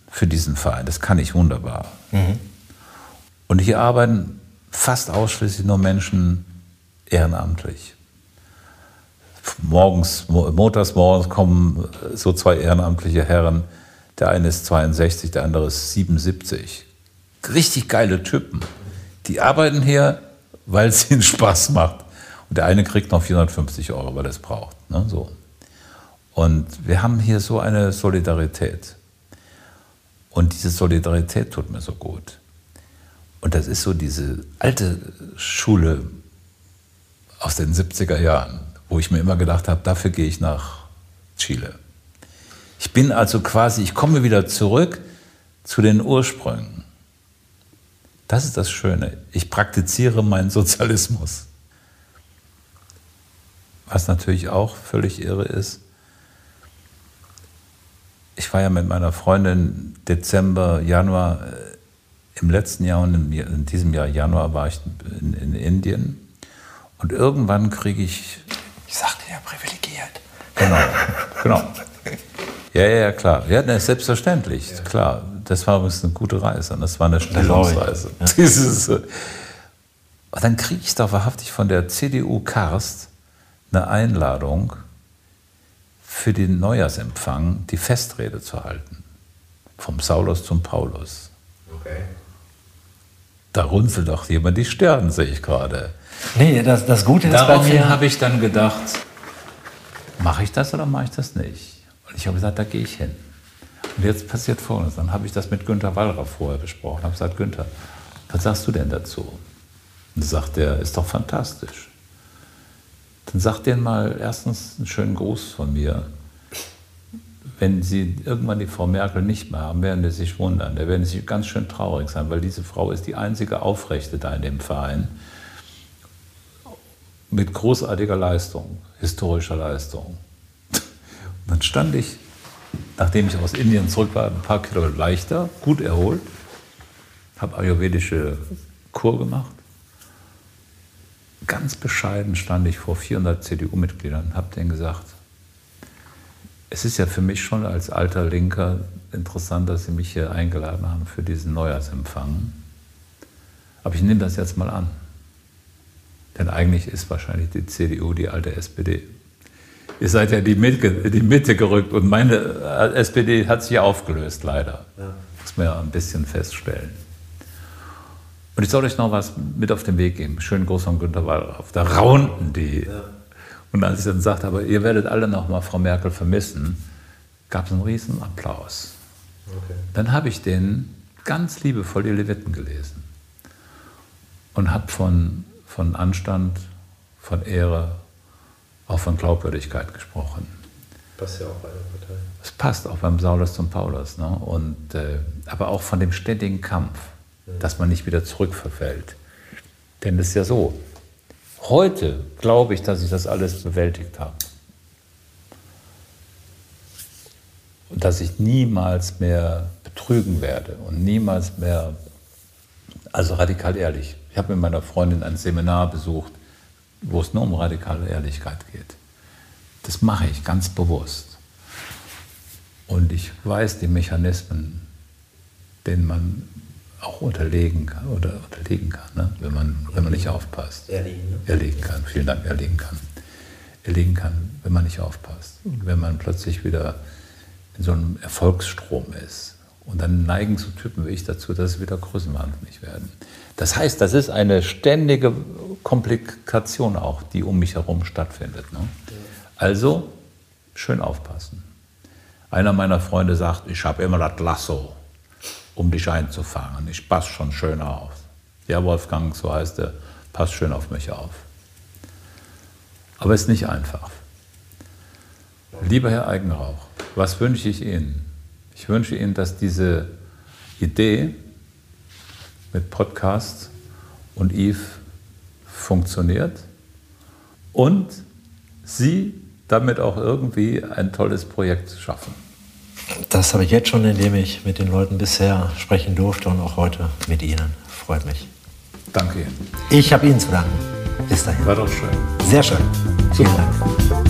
für diesen Verein. Das kann ich wunderbar. Mhm. Und hier arbeiten fast ausschließlich nur Menschen ehrenamtlich morgens, montags morgens kommen so zwei ehrenamtliche Herren. Der eine ist 62, der andere ist 77. Richtig geile Typen. Die arbeiten hier, weil es ihnen Spaß macht. Und der eine kriegt noch 450 Euro, weil er es braucht. Ne? So. Und wir haben hier so eine Solidarität. Und diese Solidarität tut mir so gut. Und das ist so diese alte Schule aus den 70er Jahren wo ich mir immer gedacht habe, dafür gehe ich nach Chile. Ich bin also quasi, ich komme wieder zurück zu den Ursprüngen. Das ist das Schöne. Ich praktiziere meinen Sozialismus. Was natürlich auch völlig irre ist. Ich war ja mit meiner Freundin Dezember, Januar, äh, im letzten Jahr und in diesem Jahr Januar war ich in, in Indien. Und irgendwann kriege ich ja privilegiert. Genau, genau. Ja, ja, klar. Ja, ne, selbstverständlich, ja. klar. Das war übrigens eine gute Reise und das war eine Stellungsreise. Ja. Dieses, und dann kriege ich doch wahrhaftig von der CDU Karst eine Einladung für den Neujahrsempfang, die Festrede zu halten. Vom Saulus zum Paulus. Okay. Da runzelt doch jemand die Stirn, sehe ich gerade. Nee, das, das Gute ist Daraufhin bei mir... habe ich dann gedacht, mache ich das oder mache ich das nicht? Und ich habe gesagt, da gehe ich hin. Und jetzt passiert Folgendes. Dann habe ich das mit Günter Wallraff vorher besprochen. Ich habe gesagt, Günther, was sagst du denn dazu? Und sagt er, ist doch fantastisch. dann sag denen mal erstens einen schönen Gruß von mir. Wenn Sie irgendwann die Frau Merkel nicht mehr haben, werden Sie sich wundern. Da werden Sie ganz schön traurig sein, weil diese Frau ist die einzige Aufrechte da in dem Verein mit großartiger Leistung, historischer Leistung. Und dann stand ich, nachdem ich aus Indien zurück war, ein paar Kilo leichter, gut erholt, habe ayurvedische Kur gemacht. Ganz bescheiden stand ich vor 400 CDU-Mitgliedern und habe denen gesagt, es ist ja für mich schon als alter Linker interessant, dass Sie mich hier eingeladen haben für diesen Neujahrsempfang. Aber ich nehme das jetzt mal an. Denn eigentlich ist wahrscheinlich die CDU die alte SPD. Ihr seid ja die Mitte, die Mitte gerückt und meine äh, SPD hat sich aufgelöst, leider. Ja. Muss man ja ein bisschen feststellen. Und ich soll euch noch was mit auf den Weg geben. Schönen Gruß von Günter Wallraff. Da raunten die. Ja. Und als ich dann sagte, aber ihr werdet alle noch mal Frau Merkel vermissen, gab es einen riesen Applaus. Okay. Dann habe ich denen ganz liebevoll die Leviten gelesen und habe von von Anstand, von Ehre, auch von Glaubwürdigkeit gesprochen. Passt ja auch bei der Partei. Es passt auch beim Saulus zum Paulus. Ne? Und, äh, aber auch von dem ständigen Kampf, ja. dass man nicht wieder zurückverfällt. Denn es ist ja so, heute glaube ich, dass ich das alles bewältigt habe. Und dass ich niemals mehr betrügen werde und niemals mehr, also radikal ehrlich, ich habe mit meiner Freundin ein Seminar besucht, wo es nur um radikale Ehrlichkeit geht. Das mache ich ganz bewusst. Und ich weiß die Mechanismen, denen man auch unterlegen kann, oder unterlegen kann, ne? wenn, man, wenn man nicht aufpasst. Erlegen, ne? Erlegen kann, vielen Dank, erlegen kann. Erlegen kann, wenn man nicht aufpasst. Und wenn man plötzlich wieder in so einem Erfolgsstrom ist. Und dann neigen so Typen wie ich dazu, dass sie wieder größenwahnsinnig werden. Das heißt, das ist eine ständige Komplikation auch, die um mich herum stattfindet. Ne? Also schön aufpassen. Einer meiner Freunde sagt, ich habe immer das Lasso, um dich einzufangen. Ich passe schon schön auf. Ja, Wolfgang, so heißt er, passt schön auf mich auf. Aber es ist nicht einfach. Lieber Herr Eigenrauch, was wünsche ich Ihnen? Ich wünsche Ihnen, dass diese Idee, mit Podcast und Eve funktioniert und Sie damit auch irgendwie ein tolles Projekt schaffen. Das habe ich jetzt schon, indem ich mit den Leuten bisher sprechen durfte und auch heute mit Ihnen. Freut mich. Danke Ihnen. Ich habe Ihnen zu danken. Bis dahin. War doch schön. Sehr schön. Vielen Dank.